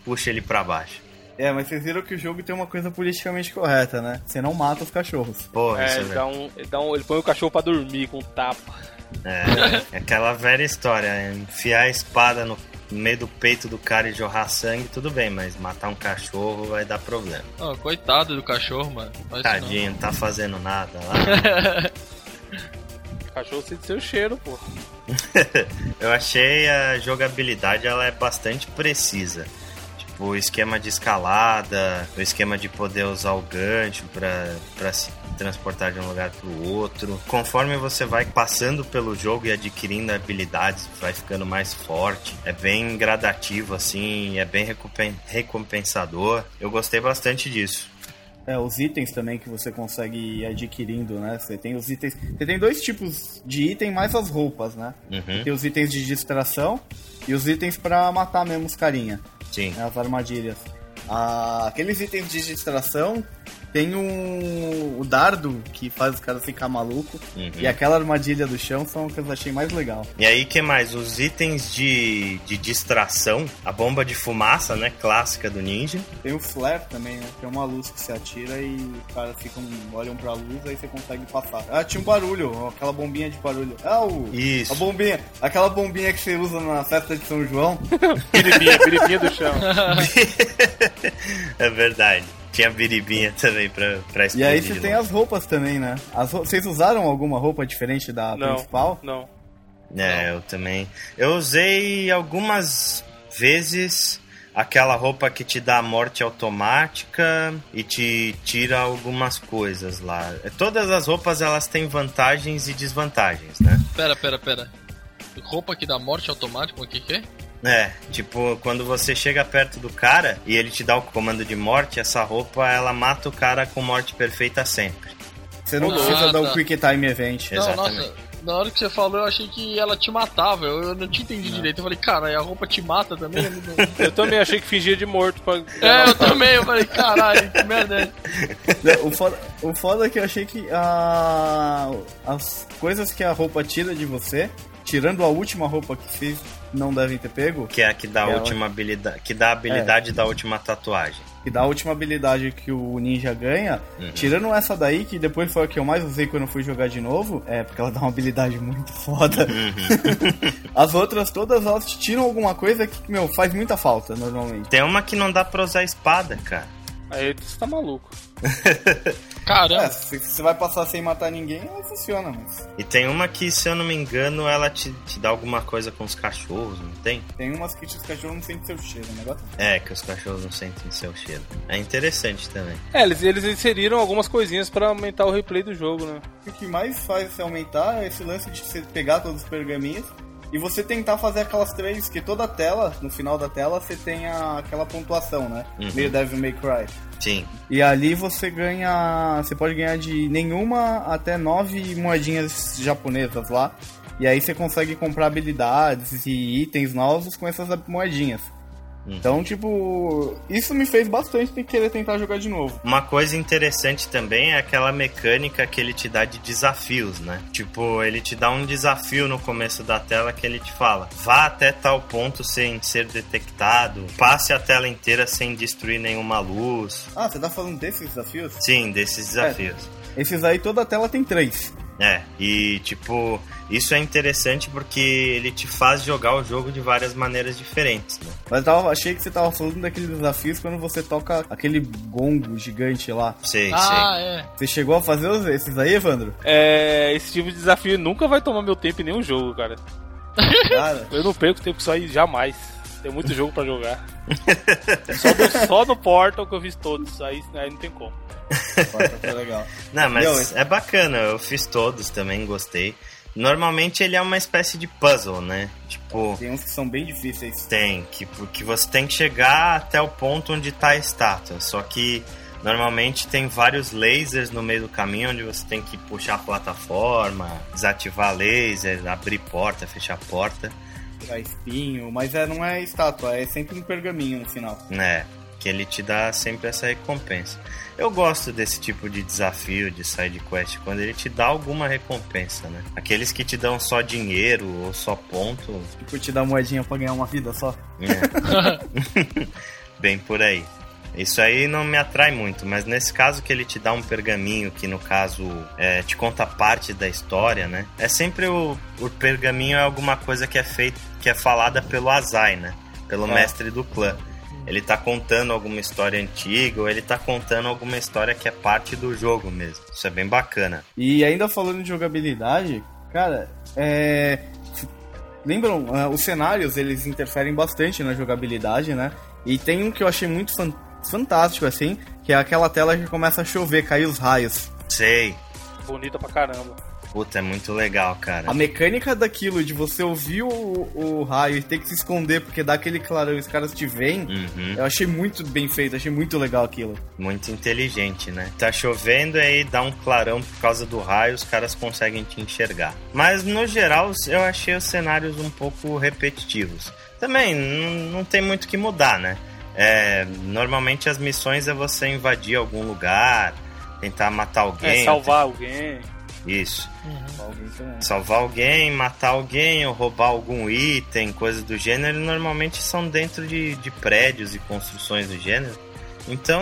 [SPEAKER 1] puxa ele pra baixo.
[SPEAKER 2] É, mas vocês viram que o jogo tem uma coisa politicamente correta, né? Você não mata os cachorros.
[SPEAKER 1] Porra,
[SPEAKER 3] É,
[SPEAKER 1] isso é,
[SPEAKER 3] ele, dá um, ele, dá um, ele põe o cachorro pra dormir com um tapa.
[SPEAKER 1] é, é aquela velha história. é Enfiar a espada no meio do peito do cara e jorrar sangue, tudo bem, mas matar um cachorro vai dar problema.
[SPEAKER 4] Oh, coitado do cachorro, mano. Faz isso não.
[SPEAKER 1] Tadinho, não tá fazendo nada lá.
[SPEAKER 3] O cachorro sente seu cheiro, pô.
[SPEAKER 1] Eu achei a jogabilidade ela é bastante precisa. O esquema de escalada, o esquema de poder usar o gancho pra, pra se transportar de um lugar pro outro. Conforme você vai passando pelo jogo e adquirindo habilidades, vai ficando mais forte. É bem gradativo, assim, é bem recompen- recompensador. Eu gostei bastante disso.
[SPEAKER 2] É, os itens também que você consegue ir adquirindo, né? Você tem os itens. Você tem dois tipos de item mais as roupas, né?
[SPEAKER 1] Uhum,
[SPEAKER 2] Tem os itens de distração e os itens pra matar mesmo os carinha,
[SPEAKER 1] sim.
[SPEAKER 2] né? As armadilhas. Ah, aqueles itens de distração tem um, o dardo que faz os caras ficar maluco.
[SPEAKER 1] Uhum.
[SPEAKER 2] E aquela armadilha do chão são o que eu achei mais legal.
[SPEAKER 1] E aí, que mais? Os itens de, de distração, a bomba de fumaça, né? Clássica do ninja.
[SPEAKER 2] Tem o flare também, né? Que é uma luz que você atira e os caras ficam, olham pra luz, aí você consegue passar. Ah, tinha um barulho, aquela bombinha de barulho. Ah, o,
[SPEAKER 1] Isso.
[SPEAKER 2] a bombinha, aquela bombinha que você usa na festa de São João.
[SPEAKER 3] Biribinha, biribinha do chão.
[SPEAKER 1] é verdade. Tinha biribinha também pra, pra
[SPEAKER 2] E
[SPEAKER 1] explodir.
[SPEAKER 2] aí você tem as roupas também, né? As rou- Vocês usaram alguma roupa diferente da
[SPEAKER 3] Não,
[SPEAKER 2] principal?
[SPEAKER 3] não.
[SPEAKER 1] É, eu também. Eu usei algumas vezes aquela roupa que te dá a morte automática e te tira algumas coisas lá. Todas as roupas elas têm vantagens e desvantagens, né?
[SPEAKER 4] Pera, pera, pera. roupa que dá morte automática, o que que é?
[SPEAKER 1] É, tipo, quando você chega perto do cara e ele te dá o comando de morte, essa roupa ela mata o cara com morte perfeita sempre.
[SPEAKER 2] Você não
[SPEAKER 4] Ah,
[SPEAKER 2] precisa dar um Quick Time Event.
[SPEAKER 4] Não,
[SPEAKER 1] Exatamente.
[SPEAKER 4] nossa, na hora que você falou, eu achei que ela te matava. Eu, eu não tinha entendido direito. Eu falei, cara, e a roupa te mata também? Eu não-
[SPEAKER 3] Eu também achei que fingia de morto pra.
[SPEAKER 4] é, eu também. Eu falei, caralho, que merda é?
[SPEAKER 2] O foda, o foda é que eu achei que a, as coisas que a roupa tira de você, tirando a última roupa que fiz, não devem ter pego.
[SPEAKER 1] Que é a que dá a
[SPEAKER 2] Ela-
[SPEAKER 1] última habilidade. Que dá a habilidade da última tatuagem.
[SPEAKER 2] Que dá a última habilidade que o ninja ganha.
[SPEAKER 1] Uhum.
[SPEAKER 2] Tirando essa daí, que depois foi a que eu mais usei quando eu fui jogar de novo. É, porque ela dá uma habilidade muito foda.
[SPEAKER 1] Uhum.
[SPEAKER 2] As outras todas, elas te tiram alguma coisa que, meu, faz muita falta, normalmente.
[SPEAKER 1] Tem uma que não dá pra usar espada, cara.
[SPEAKER 3] Aí você tá maluco.
[SPEAKER 2] É,
[SPEAKER 4] Caramba.
[SPEAKER 2] se se você vai passar sem matar ninguém, ela funciona, mas...
[SPEAKER 1] E tem uma que, se eu não me engano, ela te, te dá alguma coisa com os cachorros, não tem?
[SPEAKER 2] Tem umas que os cachorros não sentem seu cheiro, o negócio.
[SPEAKER 1] É, que os cachorros não sentem seu cheiro. É interessante também.
[SPEAKER 3] É, eles, eles inseriram algumas coisinhas pra aumentar o replay do jogo, né?
[SPEAKER 2] O que mais faz você aumentar é esse lance de você pegar todos os pergaminhos e você tentar fazer aquelas três, que toda a tela, no final da tela, você tem a- aquela pontuação, né?
[SPEAKER 1] Uhum.
[SPEAKER 2] Meio Devil May Cry.
[SPEAKER 1] Sim.
[SPEAKER 2] E ali você ganha. Você pode ganhar de nenhuma até nove moedinhas japonesas lá. E aí você consegue comprar habilidades e itens novos com essas moedinhas.
[SPEAKER 1] Uhum.
[SPEAKER 2] Então, tipo, isso me fez bastante querer tentar jogar de novo.
[SPEAKER 1] Uma coisa interessante também é aquela mecânica que ele te dá de desafios, né? Tipo, ele te dá um desafio no começo da tela que ele te fala: vá até tal ponto sem ser detectado, passe a tela inteira sem destruir nenhuma luz.
[SPEAKER 2] Ah, você tá falando desses desafios?
[SPEAKER 1] Sim, desses desafios.
[SPEAKER 2] Esses aí toda a tela tem três.
[SPEAKER 1] É, e tipo, isso é interessante porque ele te faz jogar o jogo de várias maneiras diferentes, né?
[SPEAKER 2] Mas eu tava, achei que você tava falando daqueles desafios quando você toca aquele gongo gigante lá.
[SPEAKER 1] Sei,
[SPEAKER 4] Ah,
[SPEAKER 1] sei.
[SPEAKER 4] é.
[SPEAKER 2] Você chegou a fazer os- esses aí, Evandro?
[SPEAKER 3] É, esse tipo de desafio nunca vai tomar meu tempo em nenhum jogo, cara.
[SPEAKER 2] Cara,
[SPEAKER 3] Eu não perco tempo com isso aí jamais. Tem muito jogo pra jogar. Só, do- só no Portal que eu fiz todos, aí, aí não tem como.
[SPEAKER 2] foi legal.
[SPEAKER 1] Não, mas é bacana, eu fiz todos também, gostei. Normalmente ele é uma espécie de puzzle, né? Tipo,
[SPEAKER 2] Tem uns que são bem difíceis.
[SPEAKER 1] tem, que, que você tem que chegar até o ponto onde tá a estátua. Só que normalmente tem vários lasers no meio do caminho onde você tem que puxar a plataforma, desativar laser, abrir porta, fechar porta,
[SPEAKER 2] Tirar espinho, mas é, não é estátua, é sempre um pergaminho no final.
[SPEAKER 1] né? Que ele te dá sempre essa recompensa. Eu gosto desse tipo de desafio de side quest quando ele te dá alguma recompensa, né? Aqueles que te dão só dinheiro ou só ponto,
[SPEAKER 2] Tipo, te dar moedinha pra ganhar uma vida só.
[SPEAKER 1] É. Bem por aí. Isso aí não me atrai muito, mas nesse caso que ele te dá um pergaminho, que no caso é, te conta parte da história, né? É sempre o, o pergaminho é alguma coisa que é feita, que é falada pelo Azai, né? Pelo
[SPEAKER 2] É.
[SPEAKER 1] mestre do clã. Ele tá contando alguma história antiga, ou ele tá contando alguma história que é parte do jogo mesmo. Isso é bem bacana.
[SPEAKER 2] E ainda falando de jogabilidade, cara, é. Lembram, ah, os cenários eles interferem bastante na jogabilidade, né? E tem um que eu achei muito fan- fantástico, assim, que é aquela tela que começa a chover, cair os raios.
[SPEAKER 1] Sei.
[SPEAKER 3] Bonita pra caramba.
[SPEAKER 1] Puta, é muito legal, cara.
[SPEAKER 2] A mecânica daquilo, de você ouvir o, o raio e ter que se esconder porque dá aquele clarão e os caras te veem,
[SPEAKER 1] Uhum.
[SPEAKER 2] eu achei muito bem feito, achei muito legal aquilo.
[SPEAKER 1] Muito inteligente, né? Tá chovendo aí dá um clarão por causa do raio, os caras conseguem te enxergar. Mas no geral eu achei os cenários um pouco repetitivos. Também n- não tem muito o que mudar, né? É, normalmente as missões é você invadir algum lugar, tentar matar alguém.
[SPEAKER 3] É, salvar alguém.
[SPEAKER 1] Isso.
[SPEAKER 2] Também.
[SPEAKER 1] Salvar alguém, matar alguém ou roubar algum item, coisas do gênero, normalmente são dentro de, de prédios e construções do gênero. Então,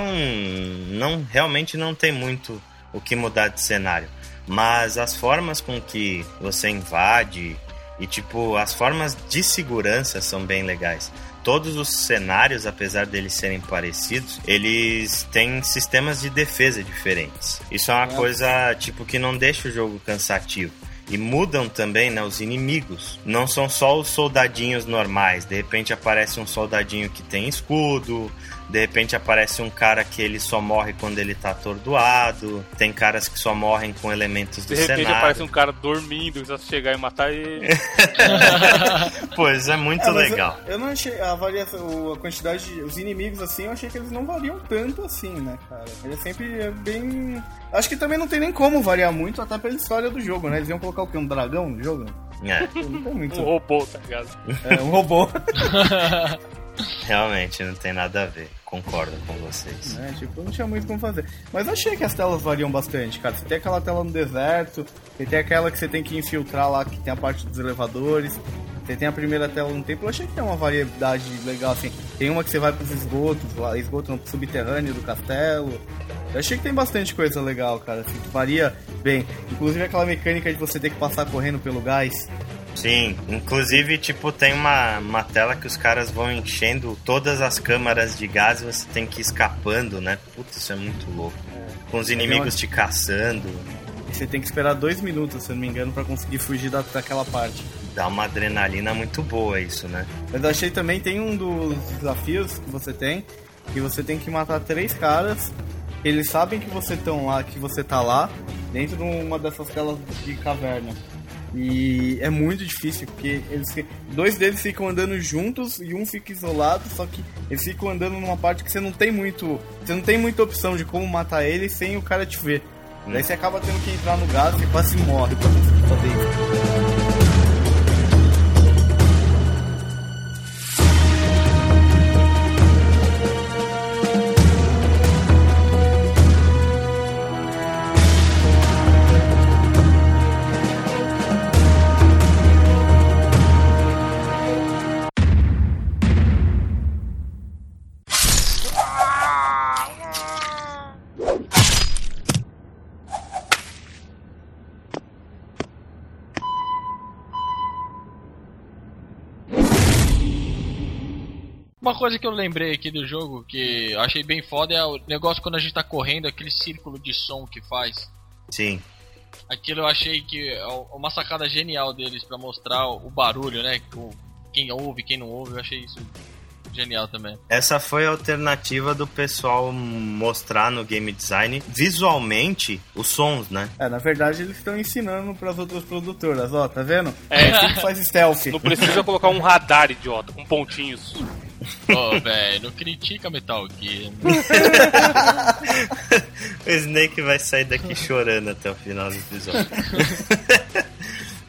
[SPEAKER 1] não realmente não tem muito o que mudar de cenário. Mas as formas com que você invade e tipo, as formas de segurança são bem legais. Todos os cenários, apesar deles serem parecidos, eles têm sistemas de defesa diferentes. Isso é uma coisa tipo que não deixa o jogo cansativo. E mudam também né, os inimigos. Não são só os soldadinhos normais. De repente aparece um soldadinho que tem escudo. De repente aparece um cara que ele só morre quando ele tá atordoado. Tem caras que só morrem com elementos do
[SPEAKER 3] De repente
[SPEAKER 1] cenário.
[SPEAKER 3] aparece um cara dormindo, precisa chegar e matar ele.
[SPEAKER 1] Pois é muito
[SPEAKER 2] É,
[SPEAKER 1] legal.
[SPEAKER 2] Eu, eu não achei a variação, a quantidade de os inimigos assim, eu achei que eles não variam tanto assim, né, cara? Ele é sempre é bem. Acho que também não tem nem como variar muito, até pela história do jogo, né? Eles iam colocar o quê? Um dragão no jogo?
[SPEAKER 1] É,
[SPEAKER 2] Não tem muito.
[SPEAKER 3] Um robô, tá ligado?
[SPEAKER 2] É, um robô.
[SPEAKER 1] realmente não tem nada a ver. Concordo com vocês.
[SPEAKER 2] né? Tipo, não tinha muito como fazer. Mas achei que as telas variam bastante, cara. Você tem aquela tela no deserto, você tem aquela que você tem que infiltrar lá, que tem a parte dos elevadores. Você tem a primeira tela no templo, eu achei que tem uma variedade legal, assim. Tem uma que você vai pros esgotos, lá, esgoto subterrâneo do castelo. Eu achei que tem bastante coisa legal, cara, assim, que varia bem. Inclusive aquela mecânica de você ter que passar correndo pelo gás.
[SPEAKER 1] Sim, inclusive, tipo, tem uma, uma tela que os caras vão enchendo todas as câmaras de gás e você tem que ir escapando, né? Putz, isso é muito louco. Com os inimigos te caçando,
[SPEAKER 2] E você tem que esperar dois minutos, se eu não me engano, pra conseguir fugir da, daquela parte.
[SPEAKER 1] dá uma adrenalina muito boa isso, né?
[SPEAKER 2] Mas eu achei também tem um dos desafios que você tem, que você tem que matar três caras. Eles sabem que você tão lá, que você tá lá, dentro de uma dessas telas de caverna. E é muito difícil, porque eles dois deles ficam andando juntos e um fica isolado, só que eles ficam andando numa parte que você não tem muito. Você não tem muita opção de como matar ele sem o cara te ver. Daí você acaba tendo que entrar no gás e quase morre pra fazer isso.
[SPEAKER 4] Coisa que eu lembrei aqui do jogo que eu achei bem foda é o negócio quando a gente tá correndo, aquele círculo de som que faz.
[SPEAKER 1] Sim.
[SPEAKER 4] Aquilo eu achei que é uma sacada genial deles pra mostrar o barulho, né? Quem ouve, quem não ouve, eu achei isso genial também.
[SPEAKER 1] Essa foi a alternativa do pessoal mostrar no game design visualmente os sons, né?
[SPEAKER 2] É, na verdade eles estão ensinando pras outras produtoras, ó, tá vendo?
[SPEAKER 3] É.
[SPEAKER 2] assim que faz stealth.
[SPEAKER 3] Não precisa colocar um radar, idiota, com pontinhos.
[SPEAKER 4] Ô, velho, não critica Metal Gear.
[SPEAKER 1] o Snake vai sair daqui chorando até o final do episódio.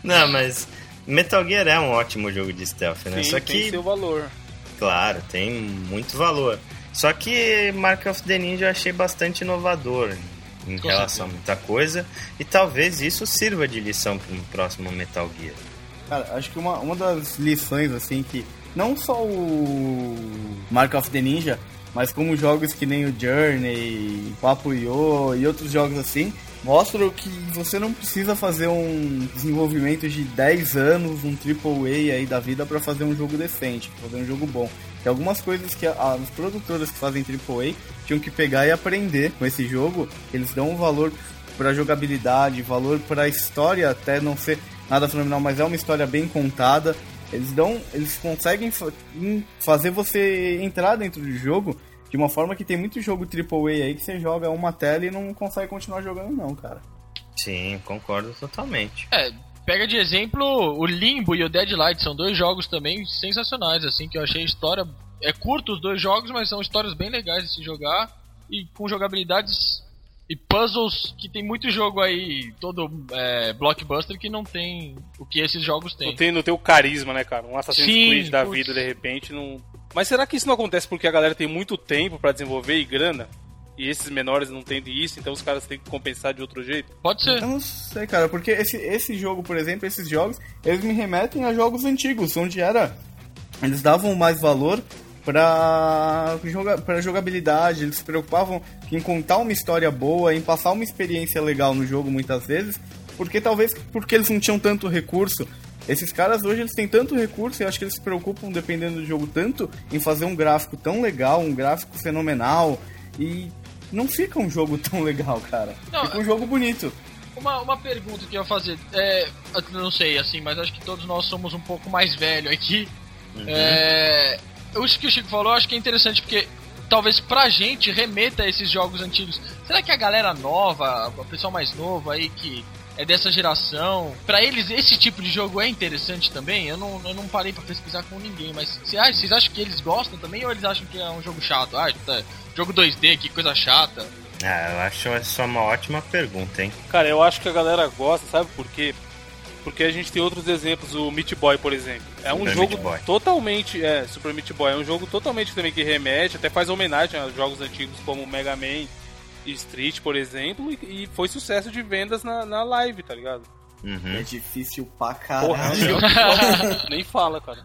[SPEAKER 1] Não, mas Metal Gear é um ótimo jogo de stealth, né?
[SPEAKER 3] Sim,
[SPEAKER 1] Só
[SPEAKER 3] tem
[SPEAKER 1] que,
[SPEAKER 3] seu valor.
[SPEAKER 1] claro, tem muito valor. Só que Mark of the Ninja eu achei bastante inovador em
[SPEAKER 4] Com
[SPEAKER 1] relação a muita coisa. E talvez isso sirva de lição para um próximo Metal Gear.
[SPEAKER 2] Cara, acho que uma, uma das lições, assim, que não só o Mark of the Ninja, mas como jogos que nem o Journey, Papo Yo e outros jogos assim, mostram que você não precisa fazer um desenvolvimento de 10 anos, um AAA aí da vida para fazer um jogo decente, fazer um jogo bom. Tem algumas coisas que a- as produtoras que fazem AAA tinham que pegar e aprender com esse jogo, eles dão um valor pra jogabilidade, valor pra história até não ser nada fenomenal, mas é uma história bem contada. Eles dão, eles conseguem fa- em- fazer você entrar dentro do jogo de uma forma que tem muito jogo AAA aí que você joga uma tela e não consegue continuar jogando não, cara.
[SPEAKER 1] Sim, concordo totalmente.
[SPEAKER 4] É, pega de exemplo o Limbo e o Deadlight, são dois jogos também sensacionais, assim, que eu achei a história. É curto os dois jogos, mas são histórias bem legais de se jogar e com jogabilidades e puzzles que tem muito jogo aí, todo é, blockbuster que não tem o que esses jogos têm.
[SPEAKER 3] Não tem, não tem o carisma, né, cara? Um Assassin's
[SPEAKER 4] Sim,
[SPEAKER 3] Creed da
[SPEAKER 4] putz.
[SPEAKER 3] vida, de repente, não. Mas será que isso não acontece porque a galera tem muito tempo pra desenvolver e grana? E esses menores não têm isso, então os caras têm que compensar de outro jeito?
[SPEAKER 4] Pode ser.
[SPEAKER 2] Eu não sei, cara, porque esse, esse jogo, por exemplo, esses jogos, eles me remetem a jogos antigos, onde era. Eles davam mais valor pra, joga, pra jogabilidade, eles se preocupavam em contar uma história boa, em passar uma experiência legal no jogo muitas vezes, porque talvez porque eles não tinham tanto recurso. Esses caras hoje eles têm tanto recurso e eu acho que eles se preocupam, dependendo do jogo, tanto em fazer um gráfico tão legal, um gráfico fenomenal, e não fica um jogo tão legal, cara.
[SPEAKER 4] Não,
[SPEAKER 2] fica um jogo bonito.
[SPEAKER 4] Uma, uma pergunta que eu ia fazer, é, eu não sei, assim, mas acho que todos nós somos um pouco mais velhos aqui. É, eu acho que o Chico falou, eu acho que é interessante porque talvez pra gente remeta a esses jogos antigos. Será que a galera nova, o pessoal mais novo aí que é dessa geração, pra eles esse tipo de jogo é interessante também? Eu não, eu não parei pra pesquisar com ninguém, mas vocês vocês acham que eles gostam também ou eles acham que é um jogo chato? Ah, tá, jogo 2D, que coisa chata.
[SPEAKER 1] Ah, eu acho essa uma ótima pergunta, hein?
[SPEAKER 3] Cara, eu acho que a galera gosta, sabe por quê? Porque a gente tem outros exemplos, o Meat Boy, por exemplo. É um
[SPEAKER 1] Super
[SPEAKER 3] jogo totalmente. É, Super Meat Boy. É um jogo totalmente também que remete, até faz homenagem a jogos antigos como Mega Man e Street, por exemplo, e, e foi sucesso de vendas na, na live, tá ligado?
[SPEAKER 1] Uhum.
[SPEAKER 2] É difícil pra
[SPEAKER 3] Porra,
[SPEAKER 2] caralho.
[SPEAKER 3] eu- nem fala, cara.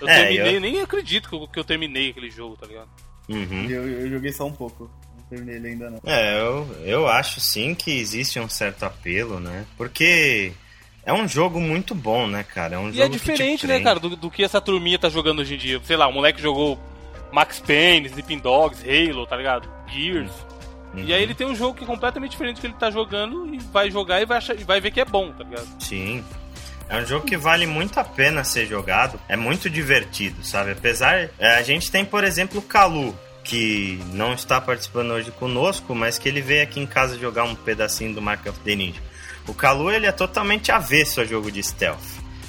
[SPEAKER 3] Eu
[SPEAKER 1] É,
[SPEAKER 3] terminei,
[SPEAKER 1] eu-
[SPEAKER 3] nem acredito que eu, que eu terminei aquele jogo, tá ligado?
[SPEAKER 1] Uhum.
[SPEAKER 2] Eu, eu joguei só um pouco. Não terminei ele ainda não.
[SPEAKER 1] É, eu, eu acho sim que existe um certo apelo, né? Porque é um jogo muito bom, né, cara? É um
[SPEAKER 3] E
[SPEAKER 1] jogo
[SPEAKER 3] é
[SPEAKER 1] que te
[SPEAKER 3] diferente, né, cara, do, do que essa turminha tá jogando hoje em dia. Sei lá, o moleque jogou Max Payne, Sleeping Dogs, Halo, tá ligado? Gears.
[SPEAKER 1] Uhum.
[SPEAKER 3] E aí ele tem um jogo que é completamente diferente do que ele tá jogando e vai jogar e vai, achar, e vai ver que é bom, tá ligado?
[SPEAKER 1] Sim. É um jogo que vale muito a pena ser jogado. É muito divertido, sabe? Apesar. é, a gente tem, por exemplo, o Kalu, que não está participando hoje conosco, mas que ele veio aqui em casa jogar um pedacinho do Mark of the Ninja. O Kalu, ele é totalmente avesso a jogo de stealth.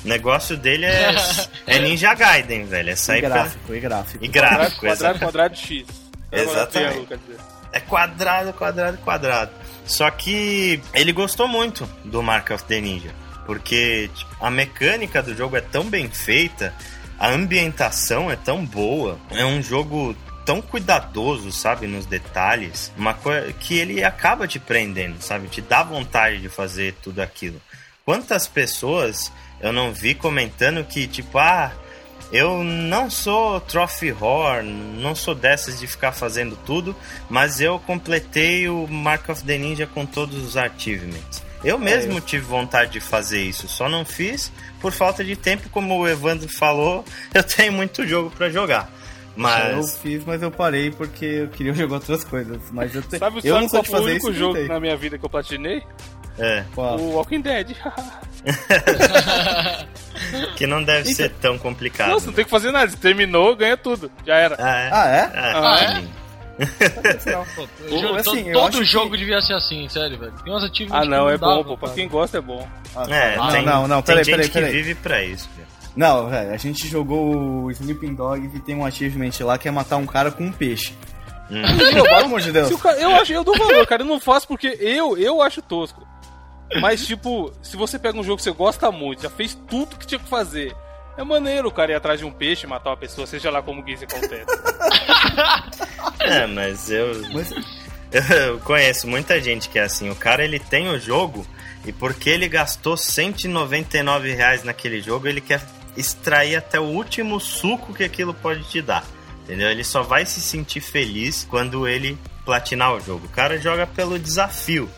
[SPEAKER 1] O negócio dele é, é Ninja Gaiden, velho. É
[SPEAKER 2] E
[SPEAKER 1] sair pra...
[SPEAKER 2] gráfico, e gráfico.
[SPEAKER 1] E
[SPEAKER 3] Quadrado,
[SPEAKER 1] gráfico,
[SPEAKER 3] quadrado,
[SPEAKER 1] exato.
[SPEAKER 3] quadrado X.
[SPEAKER 1] Exatamente.
[SPEAKER 3] Triângulo, quer dizer.
[SPEAKER 1] É quadrado, quadrado, quadrado. Só que ele gostou muito do Mark of the Ninja. Porque tipo, a mecânica do jogo é tão bem feita, a ambientação é tão boa, é um jogo tão cuidadoso, sabe, nos detalhes, uma coisa que ele acaba te prendendo, sabe, te dá vontade de fazer tudo aquilo. Quantas pessoas eu não vi comentando que tipo, ah, eu não sou trophy whore, não sou dessas de ficar fazendo tudo, mas eu completei o Mark of the Ninja com todos os achievements. Eu mesmo tive vontade de fazer isso, só não fiz por falta de tempo, como o Evandro falou, eu tenho muito jogo pra jogar.
[SPEAKER 2] Eu
[SPEAKER 1] Mas
[SPEAKER 2] fiz, mas eu parei porque eu queria jogar outras coisas. Mas eu, te...
[SPEAKER 3] Sabe,
[SPEAKER 2] eu
[SPEAKER 3] sabe
[SPEAKER 2] não
[SPEAKER 3] qual
[SPEAKER 2] sou de
[SPEAKER 3] foi o
[SPEAKER 2] fazer
[SPEAKER 3] único
[SPEAKER 2] isso.
[SPEAKER 3] jogo na minha vida que eu platinei?
[SPEAKER 1] é,
[SPEAKER 2] Qual?
[SPEAKER 3] O Walking Dead.
[SPEAKER 1] que não deve ser tão complicado.
[SPEAKER 3] Nossa, não tem que fazer nada. Você terminou, ganha tudo. Já era.
[SPEAKER 1] Ah, é?
[SPEAKER 2] Ah, é?
[SPEAKER 1] É,
[SPEAKER 4] Ah, é? Pô,
[SPEAKER 2] assim,
[SPEAKER 4] to-
[SPEAKER 2] eu
[SPEAKER 4] todo
[SPEAKER 2] acho que-
[SPEAKER 4] jogo devia ser assim, sério, velho. Tem umas achievements
[SPEAKER 3] Ah, não, é
[SPEAKER 4] dá,
[SPEAKER 3] bom, pô. Pra quem gosta é bom.
[SPEAKER 2] Ah,
[SPEAKER 1] É,
[SPEAKER 2] não,
[SPEAKER 1] tem,
[SPEAKER 2] não, não,
[SPEAKER 1] tem
[SPEAKER 2] peraí,
[SPEAKER 1] gente
[SPEAKER 2] peraí,
[SPEAKER 1] que
[SPEAKER 2] peraí.
[SPEAKER 1] vive pra isso. velho.
[SPEAKER 2] Não, velho, a gente jogou o Sleeping Dogs e tem um achievement lá que é matar um cara com um peixe.
[SPEAKER 1] Hum.
[SPEAKER 2] Pelo amor de Deus.
[SPEAKER 3] Cara- eu acho, eu dou valor, cara. Eu não faço porque eu, eu acho tosco. Mas, tipo, se você pega um jogo que você gosta muito, já fez tudo que tinha que fazer. É maneiro o cara ir atrás de um peixe, matar uma pessoa, seja lá como Guiz acontece.
[SPEAKER 1] É, mas eu,
[SPEAKER 2] Mas,
[SPEAKER 1] eu conheço muita gente que é assim. O cara ele tem o jogo e porque ele gastou 199 reais naquele jogo, ele quer extrair até o último suco que aquilo pode te dar. Entendeu? Ele só vai se sentir feliz quando ele platinar o jogo. O cara joga pelo desafio.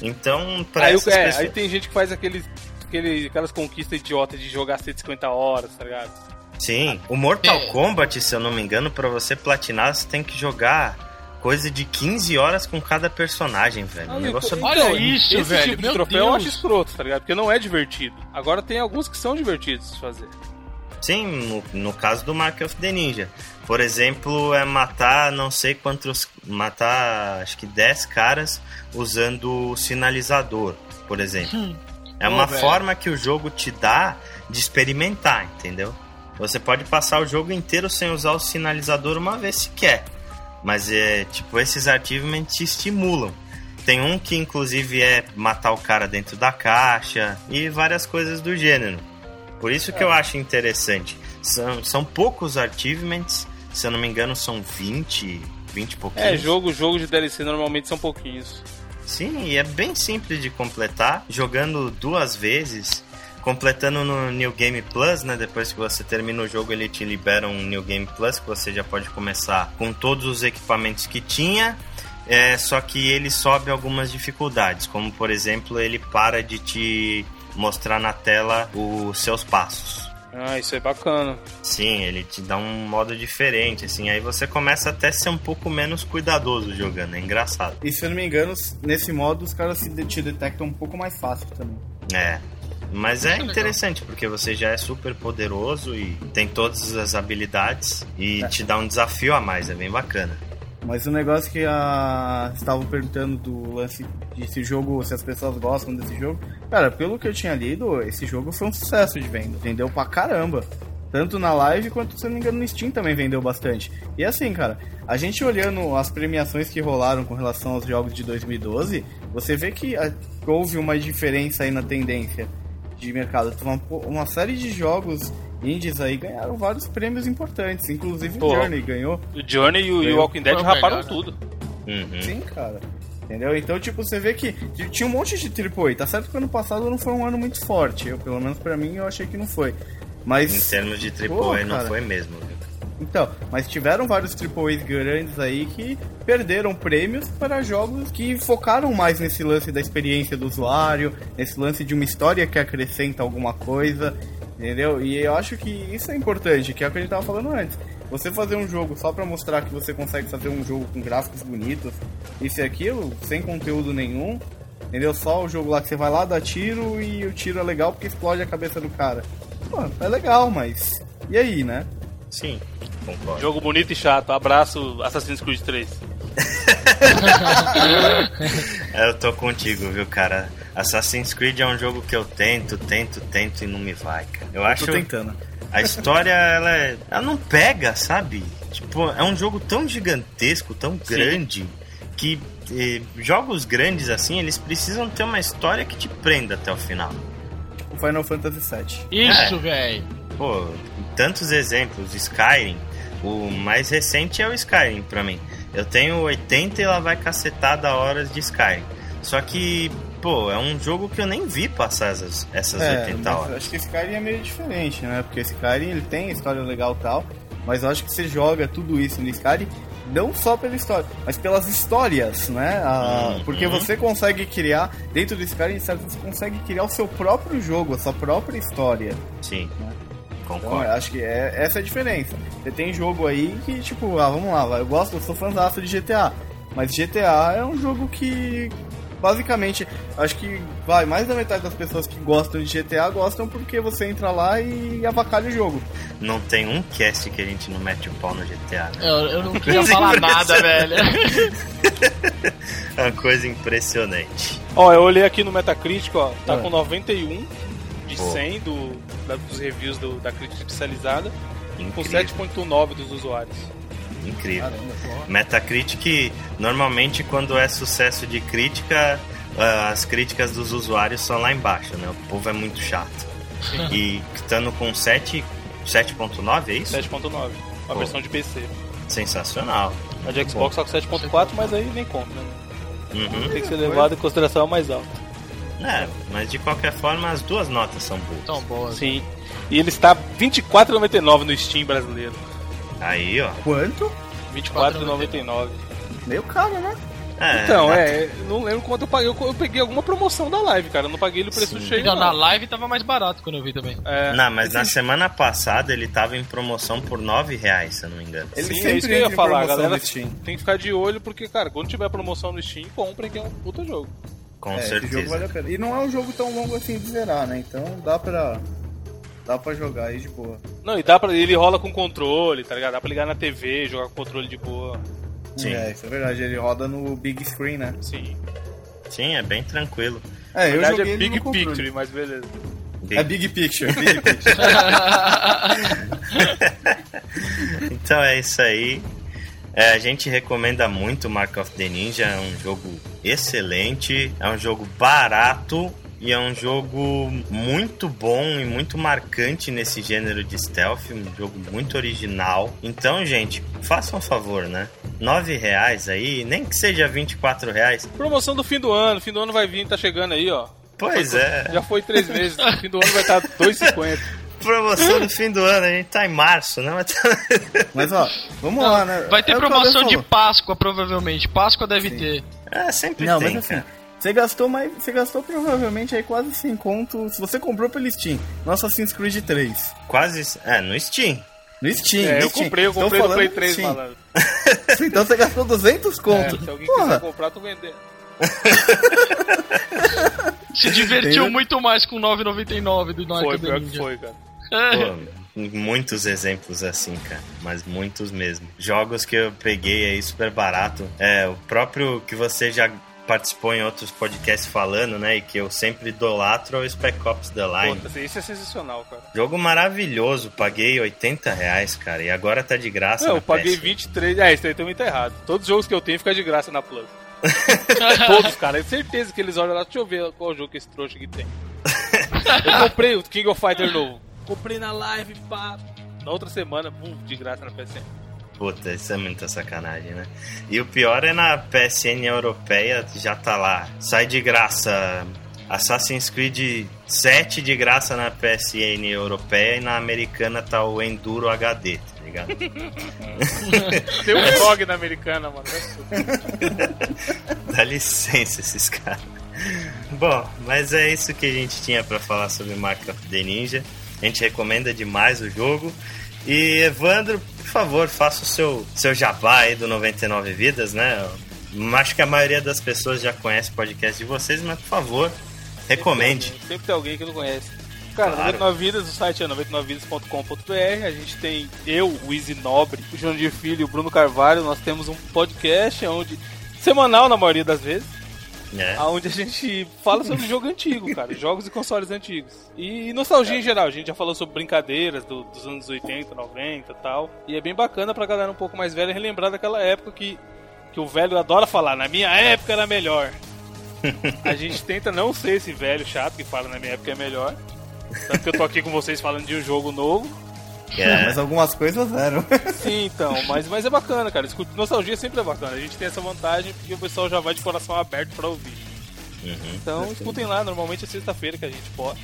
[SPEAKER 1] Então, pra
[SPEAKER 3] Aí,
[SPEAKER 1] essas
[SPEAKER 3] é,
[SPEAKER 1] pessoas...
[SPEAKER 3] aí tem gente que faz aqueles, aquele, aquelas conquistas idiotas de jogar 150 horas, tá ligado?
[SPEAKER 1] Sim, o Mortal
[SPEAKER 4] É.
[SPEAKER 1] Kombat, se eu não me engano, pra você platinar, você tem que jogar coisa de 15 horas com cada personagem, velho. o negócio é
[SPEAKER 3] então,
[SPEAKER 4] Olha isso,
[SPEAKER 3] esse
[SPEAKER 4] velho,
[SPEAKER 3] tipo de troféu eu
[SPEAKER 4] Deus.
[SPEAKER 3] acho escroto, tá ligado? Porque não é divertido. Agora tem alguns que são divertidos de fazer.
[SPEAKER 1] Sim, no, no caso do Mark of the Ninja. Por exemplo, é matar não sei quantos. Matar acho que 10 caras usando o sinalizador, por exemplo. É
[SPEAKER 4] Pô,
[SPEAKER 1] uma
[SPEAKER 4] velho.
[SPEAKER 1] forma que o jogo te dá de experimentar, entendeu? Você pode passar o jogo inteiro sem usar o sinalizador uma vez se quer. Mas é tipo, esses achievements te estimulam. Tem um que inclusive é matar o cara dentro da caixa e várias coisas do gênero. Por isso que eu acho interessante. São, são poucos achievements, se eu não me engano, são 20, 20 e pouquinhos.
[SPEAKER 3] É, jogo, jogo de DLC normalmente são pouquinhos.
[SPEAKER 1] Sim, e é bem simples de completar, jogando duas vezes, completando no New Game Plus, né? Depois que você termina o jogo, ele te libera um New Game Plus que você já pode começar com todos os equipamentos que tinha. É, só que ele sobe algumas dificuldades, como por exemplo, ele para de te mostrar na tela os seus passos.
[SPEAKER 3] Ah, isso é bacana.
[SPEAKER 1] Sim, ele te dá um modo diferente, assim, aí você começa até a ser um pouco menos cuidadoso jogando, é engraçado.
[SPEAKER 2] e se eu não me engano, nesse modo os caras se te detectam um pouco mais fácil também.
[SPEAKER 1] É. Mas é
[SPEAKER 4] é
[SPEAKER 1] interessante, porque você já é super poderoso e tem todas as habilidades e
[SPEAKER 2] É.
[SPEAKER 1] te dá um desafio a mais, é bem bacana.
[SPEAKER 2] Mas o negócio que a estavam perguntando do lance desse jogo, se as pessoas gostam desse jogo. Cara, pelo que eu tinha lido, esse jogo foi um sucesso de venda. Vendeu pra caramba. Tanto na live quanto, se não me engano, no Steam também vendeu bastante. E assim, cara, a gente olhando as premiações que rolaram com relação aos jogos de 2012, você vê que ah, houve uma diferença aí na tendência de mercado. Uma, uma série de jogos indies aí ganharam vários prêmios importantes, inclusive
[SPEAKER 3] Pô.
[SPEAKER 2] o Journey ganhou.
[SPEAKER 3] O Journey e o, e
[SPEAKER 2] Ganhou.
[SPEAKER 3] Walking Dead raparam
[SPEAKER 4] melhor, né?
[SPEAKER 3] tudo.
[SPEAKER 1] Uhum.
[SPEAKER 2] Sim, cara. Entendeu? Então, tipo, você vê que tinha um monte de AAA. Tá certo que ano passado não foi um ano muito forte. Eu, pelo menos pra mim, eu achei que não foi.
[SPEAKER 1] Em
[SPEAKER 2] Mas.
[SPEAKER 1] termos de AAA
[SPEAKER 2] Pô,
[SPEAKER 1] não
[SPEAKER 2] cara.
[SPEAKER 1] foi mesmo. viu?
[SPEAKER 2] Então, mas tiveram vários AAAs grandes aí que perderam prêmios para jogos que focaram mais nesse lance da experiência do usuário, nesse lance de uma história que acrescenta alguma coisa, entendeu? E eu acho que isso é importante, que é o que a gente tava falando antes. Você fazer um jogo só pra mostrar que você consegue fazer um jogo com gráficos bonitos, isso e aquilo, sem conteúdo nenhum, entendeu? Só o jogo lá que você vai lá, dá tiro e o tiro é legal porque explode a cabeça do cara. Pô, é legal, mas. E aí, né?
[SPEAKER 1] Sim, concordo.
[SPEAKER 3] Jogo bonito e chato. Abraço, Assassin's Creed 3.
[SPEAKER 1] Eu tô contigo, viu, cara? Assassin's Creed é um jogo que eu tento, tento, tento e não me vai, cara. Eu acho
[SPEAKER 2] Tô tentando.
[SPEAKER 1] a história ela, é- ela não pega, sabe? Tipo, é um jogo tão gigantesco, tão grande que eh, jogos grandes assim, eles precisam ter uma história que te prenda até o final.
[SPEAKER 2] O Final Fantasy VII.
[SPEAKER 4] Isso, velho.
[SPEAKER 1] Pô, tantos exemplos, Skyrim, o mais recente é o Skyrim pra mim. Eu tenho 80 e lá vai cacetada horas de Skyrim. Só que, pô, é um jogo que eu nem vi passar essas, essas
[SPEAKER 2] É,
[SPEAKER 1] 80
[SPEAKER 2] mas
[SPEAKER 1] horas.
[SPEAKER 2] acho que Skyrim é meio diferente, né? Porque Skyrim ele tem história legal e tal, mas eu acho que você joga tudo isso no Skyrim não só pela história, mas pelas histórias, né? Ah,
[SPEAKER 1] Uhum.
[SPEAKER 2] Porque você consegue criar, dentro do Skyrim, você consegue criar o seu próprio jogo, a sua própria história.
[SPEAKER 1] Sim,
[SPEAKER 2] Então,
[SPEAKER 1] concordo.
[SPEAKER 2] eu acho que é, essa é a diferença. Você tem jogo aí que, tipo, ah, vamos lá, eu gosto, eu sou fãzaço de GTA. Mas GTA é um jogo que, basicamente, acho que vai, mais da metade das pessoas que gostam de GTA gostam porque você entra lá e avacalha o jogo.
[SPEAKER 1] Não tem um cast que a gente não mete o pau no GTA. né?
[SPEAKER 4] Eu, eu não queria falar nada, velho.
[SPEAKER 1] É uma coisa impressionante.
[SPEAKER 3] Ó, eu olhei aqui no Metacritic, ó, tá
[SPEAKER 2] Ah.
[SPEAKER 3] com 91 de
[SPEAKER 1] Pô.
[SPEAKER 3] 100 do, da- dos reviews do- da crítica especializada, com
[SPEAKER 1] Incrível.
[SPEAKER 3] 7.9 dos usuários.
[SPEAKER 1] Incrível.
[SPEAKER 2] Caramba,
[SPEAKER 1] Metacritic, normalmente quando é sucesso de crítica, ah, as críticas dos usuários são lá embaixo, né? O povo é muito chato. E estando com 7, 7.9, é isso?
[SPEAKER 3] 7.9, a
[SPEAKER 1] Pô.
[SPEAKER 3] versão de PC.
[SPEAKER 1] Sensacional.
[SPEAKER 3] A de Xbox só com 7.4, mas aí nem conta, né?
[SPEAKER 1] Uhum.
[SPEAKER 3] Tem que ser levado em consideração mais alta.
[SPEAKER 1] É, mas de qualquer forma as duas notas são boas.
[SPEAKER 4] Tão boas.
[SPEAKER 3] Sim. E ele está 24,99 no Steam brasileiro.
[SPEAKER 1] Aí, ó.
[SPEAKER 2] Quanto?
[SPEAKER 3] 24,99.
[SPEAKER 2] Meio caro, né?
[SPEAKER 1] É,
[SPEAKER 3] Então,
[SPEAKER 1] na-
[SPEAKER 3] é, não lembro quanto eu paguei. Eu, eu peguei alguma promoção da live, cara. Eu não paguei ele o preço
[SPEAKER 1] Sim.
[SPEAKER 3] cheio.
[SPEAKER 4] Não,
[SPEAKER 3] Não,
[SPEAKER 4] na live tava mais barato quando eu vi também.
[SPEAKER 3] É,
[SPEAKER 1] Não, mas na semana passada ele tava em promoção por 9 reais, se eu não me engano.
[SPEAKER 2] Ele
[SPEAKER 3] Sim,
[SPEAKER 2] sempre
[SPEAKER 3] é isso que eu ia falar, galera.
[SPEAKER 2] no Steam.
[SPEAKER 3] Tem que ficar de olho porque, cara, quando tiver promoção no Steam, comprem que é um puta jogo.
[SPEAKER 1] Com
[SPEAKER 2] É, esse
[SPEAKER 1] certeza.
[SPEAKER 2] jogo vale a pena. E não é um jogo tão longo assim de zerar, né? Então dá pra. Dá pra jogar aí de boa.
[SPEAKER 3] Não, e dá pra. Ele rola com controle, tá ligado? Dá pra ligar na TV, jogar com controle de boa.
[SPEAKER 1] Sim.
[SPEAKER 2] É, isso é verdade. Ele roda no big screen, né?
[SPEAKER 3] Sim.
[SPEAKER 1] Sim, é bem tranquilo.
[SPEAKER 2] É,
[SPEAKER 3] Na
[SPEAKER 2] eu
[SPEAKER 3] verdade
[SPEAKER 2] joguei
[SPEAKER 3] é
[SPEAKER 2] ele
[SPEAKER 3] Big. Picture, mas beleza.
[SPEAKER 2] É Big Picture. Big Picture.
[SPEAKER 1] Então é isso aí. É, a gente recomenda muito Mark of the Ninja, é um jogo excelente, é um jogo barato e é um jogo muito bom e muito marcante nesse gênero de stealth, um jogo muito original. Então, gente, façam um favor, né? Nove reais aí, nem que seja 24 reais.
[SPEAKER 3] Promoção do fim do ano. Fim do ano vai vir, tá chegando aí, ó.
[SPEAKER 1] Pois é,
[SPEAKER 3] Já foi três meses. fim do ano vai estar 2,50.
[SPEAKER 1] promoção no fim do ano, a gente tá em março, né? Mas tá-
[SPEAKER 2] Mas ó, vamos lá, né?
[SPEAKER 4] Vai ter
[SPEAKER 2] É
[SPEAKER 4] promoção de. Páscoa, provavelmente. Páscoa deve
[SPEAKER 2] Sim.
[SPEAKER 4] ter.
[SPEAKER 1] É, sempre
[SPEAKER 2] Não,
[SPEAKER 1] tem,
[SPEAKER 2] mas assim,
[SPEAKER 1] cara.
[SPEAKER 2] você gastou mais. Você gastou provavelmente aí quase 100 conto. Se você comprou pelo Steam, no Assassin's Creed 3.
[SPEAKER 1] Quase, é, no Steam.
[SPEAKER 2] No Steam.
[SPEAKER 3] É,
[SPEAKER 2] no
[SPEAKER 3] eu
[SPEAKER 2] Steam.
[SPEAKER 3] comprei, eu comprei no Play
[SPEAKER 2] no
[SPEAKER 3] 3,
[SPEAKER 2] Steam.
[SPEAKER 3] malandro.
[SPEAKER 2] Então você gastou 200
[SPEAKER 3] É,
[SPEAKER 2] conto.
[SPEAKER 3] se alguém
[SPEAKER 2] Porra,
[SPEAKER 3] quiser comprar, tô vendendo.
[SPEAKER 4] Se divertiu
[SPEAKER 2] Tem-
[SPEAKER 4] muito mais com 9,99 do Night
[SPEAKER 3] Foi,
[SPEAKER 4] of the
[SPEAKER 3] pior que foi, cara.
[SPEAKER 1] Pô, muitos exemplos assim, cara. Mas muitos mesmo. Jogos que eu peguei aí super barato. É, o próprio que você já participou em outros podcasts falando, né? E que eu sempre idolatro é o Spec Ops The Line.
[SPEAKER 3] Puta, isso é sensacional, cara.
[SPEAKER 1] Jogo maravilhoso. Paguei 80 reais, cara. E agora tá de graça.
[SPEAKER 3] Não, eu paguei
[SPEAKER 1] PS.
[SPEAKER 3] 23. É, isso aí também tá errado. Todos os jogos que eu tenho ficam de graça na Plus. Todos, cara. É certeza que eles olham lá. Deixa eu ver qual jogo que esse trouxa aqui tem. Eu comprei o King of Fighter novo. Comprei na live, pá. Na outra semana, pum, de graça na PSN.
[SPEAKER 1] Puta, isso é muita sacanagem, né? E o pior é na PSN europeia, já tá lá. Sai de graça Assassin's Creed 7 de graça na PSN europeia e na americana tá o Enduro HD, tá ligado?
[SPEAKER 3] Tem um dog na americana, mano.
[SPEAKER 1] Dá licença esses caras. Bom, mas é isso que a gente tinha pra falar sobre Mark of the Ninja. A gente recomenda demais o jogo. E Evandro, por favor, faça o seu, seu jabá aí do 99 Vidas, né? Acho que a maioria das pessoas já conhece o podcast de vocês, mas por favor, recomende.
[SPEAKER 3] Sempre tem alguém que não conhece. Cara,
[SPEAKER 1] Claro.
[SPEAKER 3] 99 Vidas, o site é 99vidas.com.br. A gente tem eu, o Easy Nobre, o João de Filho e o Bruno Carvalho. Nós temos um podcast onde. semanal na maioria das vezes.
[SPEAKER 1] Né?
[SPEAKER 3] Onde a gente fala sobre jogo antigo, cara. Jogos e consoles antigos. E nostalgia em geral. A gente já falou sobre brincadeiras do- dos anos 80, 90 e tal. E é bem bacana pra galera um pouco mais velha relembrar daquela época que, que o velho adora falar. Na minha época era melhor. A gente tenta não ser esse velho chato que fala na minha época é melhor. Tanto que eu tô aqui com vocês falando de um jogo novo.
[SPEAKER 1] É,
[SPEAKER 2] Mas algumas coisas eram.
[SPEAKER 3] Sim, então, mas, mas é bacana, cara. Escuta- Nostalgia sempre é bacana. A gente tem essa vantagem porque o pessoal já vai de coração aberto pra ouvir.
[SPEAKER 1] uhum,
[SPEAKER 3] Então escutem lá, normalmente é sexta-feira que a gente posta.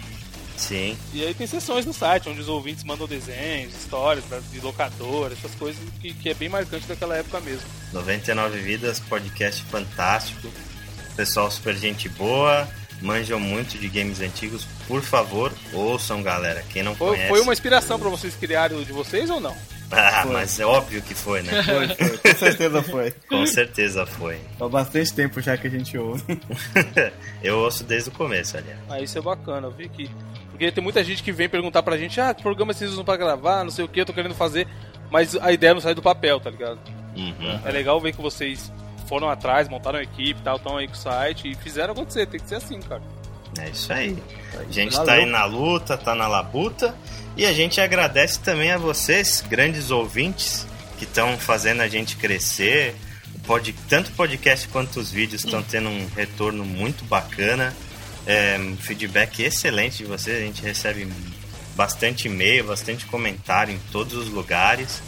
[SPEAKER 1] sim.
[SPEAKER 3] E aí tem sessões no site onde os ouvintes mandam desenhos, histórias de locadora, essas coisas que, que é bem marcante daquela época mesmo.
[SPEAKER 1] 99 Vidas, podcast fantástico. Pessoal super gente boa, manjam muito de games antigos. Por favor, ouçam, galera. Quem não
[SPEAKER 3] Foi,
[SPEAKER 1] conhece.
[SPEAKER 3] foi uma inspiração pra vocês criarem o de vocês ou não?
[SPEAKER 1] Ah,
[SPEAKER 2] Foi.
[SPEAKER 1] mas é óbvio que foi, né?
[SPEAKER 2] Foi, foi, com certeza foi.
[SPEAKER 1] Com certeza foi.
[SPEAKER 2] Há bastante tempo já que a gente ouve.
[SPEAKER 1] Eu ouço desde o começo, aliás.
[SPEAKER 3] Ah, isso é bacana, eu vi que. Porque tem muita gente que vem perguntar pra gente, ah, que programa vocês usam pra gravar, não sei o que, eu tô querendo fazer, mas a ideia não sai do papel, tá ligado?
[SPEAKER 1] Uhum.
[SPEAKER 3] É legal ver que vocês foram atrás, montaram a equipe e tal, estão aí com o site e fizeram acontecer, tem que ser assim, cara.
[SPEAKER 1] É isso aí. A gente
[SPEAKER 2] Valeu.
[SPEAKER 1] tá aí na luta, tá na labuta. E a gente agradece também a vocês, grandes ouvintes, que estão fazendo a gente crescer. O pod- tanto o podcast quanto os vídeos estão tendo um retorno muito bacana. É, um feedback excelente de vocês. A gente recebe bastante e-mail, bastante comentário em todos os lugares.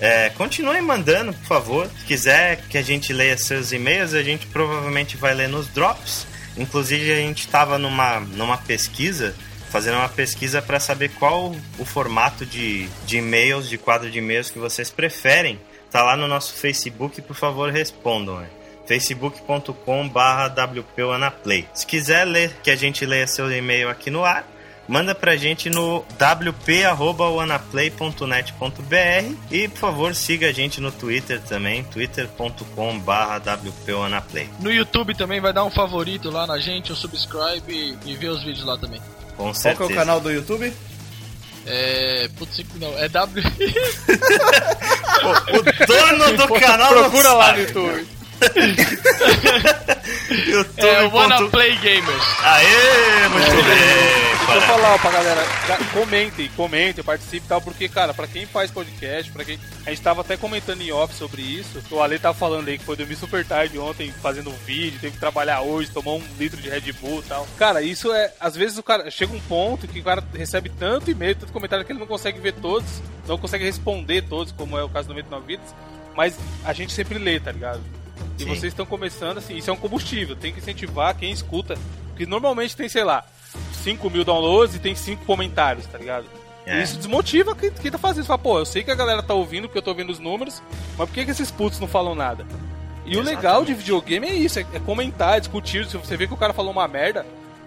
[SPEAKER 1] É, continuem mandando, por favor. Se quiser que a gente leia seus e-mails, a gente provavelmente vai ler nos drops. Inclusive, a gente estava numa, numa pesquisa, fazendo uma pesquisa para saber qual o formato de, de e-mails, de quadro de e-mails que vocês preferem. Tá lá no nosso Facebook, por favor, respondam. né? facebook.com barra wpanaplay. Se quiser ler que a gente leia seu e-mail aqui no ar, manda pra gente no wp.wanaplay.net.br e por favor siga a gente no Twitter também, twitter.com barra wpanaplay.
[SPEAKER 4] No YouTube também vai dar um favorito lá na gente, um subscribe e, e ver os vídeos lá também.
[SPEAKER 1] Com
[SPEAKER 2] Qual que
[SPEAKER 1] certeza.
[SPEAKER 2] é o canal do YouTube?
[SPEAKER 4] É. Putz, não, é W.
[SPEAKER 1] O dono do canal
[SPEAKER 3] Procura lá no. YouTube.
[SPEAKER 1] YouTube.
[SPEAKER 4] É o Wanna
[SPEAKER 1] ponto-
[SPEAKER 4] Play Gamers.
[SPEAKER 1] Aê, muito bem.
[SPEAKER 3] Deixa eu falar ó, pra galera, ga- comentem, comentem, participem e tal, porque, cara, pra quem faz podcast, pra quem. A gente tava até comentando em off sobre isso. O Ale tava falando aí que foi dormir super tarde ontem fazendo um vídeo, teve que trabalhar hoje, tomou um litro de Red Bull e tal. Cara, isso é. Às vezes o cara chega um ponto que o cara recebe tanto e-mail, tanto comentário que ele não consegue ver todos, não consegue responder todos, como é o caso do 99 Vidas, mas a gente sempre lê, tá ligado? E
[SPEAKER 1] Sim.
[SPEAKER 3] vocês estão começando assim, isso é um combustível, tem que incentivar quem escuta. Porque normalmente tem, sei lá, 5 mil downloads e tem 5 comentários, tá ligado?
[SPEAKER 1] É.
[SPEAKER 3] E isso desmotiva quem, quem tá fazendo isso. Fala, pô, eu sei que a galera tá ouvindo porque eu tô vendo os números, mas por que, que esses putos não falam nada? E o legal de videogame é isso, é, é comentar, é discutir. Se você vê que o cara falou uma merda,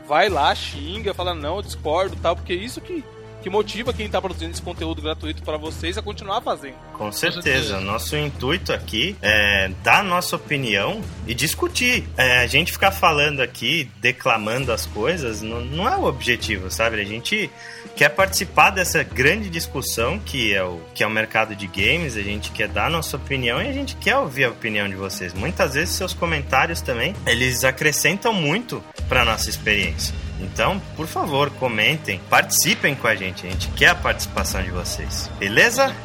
[SPEAKER 3] vai lá, xinga, fala, não, eu discordo tal, porque é isso que, que motiva quem tá produzindo esse conteúdo gratuito para vocês a continuar fazendo.
[SPEAKER 1] Com certeza. Nosso intuito aqui é dar nossa opinião e discutir. É, a gente ficar falando aqui, declamando as coisas, não, não é o objetivo, sabe? A gente quer participar dessa grande discussão que é, o, que é o mercado de games, a gente quer dar nossa opinião e a gente quer ouvir a opinião de vocês. Muitas vezes seus comentários também, eles acrescentam muito para nossa experiência. Então, por favor, comentem, participem com a gente. A gente quer a participação de vocês. Beleza?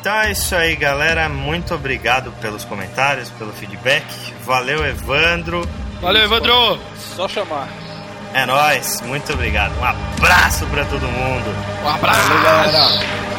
[SPEAKER 1] Então é isso aí, galera. Muito obrigado pelos comentários, pelo feedback. Valeu, Evandro.
[SPEAKER 4] Valeu, Evandro!
[SPEAKER 3] Só chamar.
[SPEAKER 1] É nóis. Muito obrigado. Um abraço para todo mundo.
[SPEAKER 4] Um abraço!
[SPEAKER 2] Valeu, galera.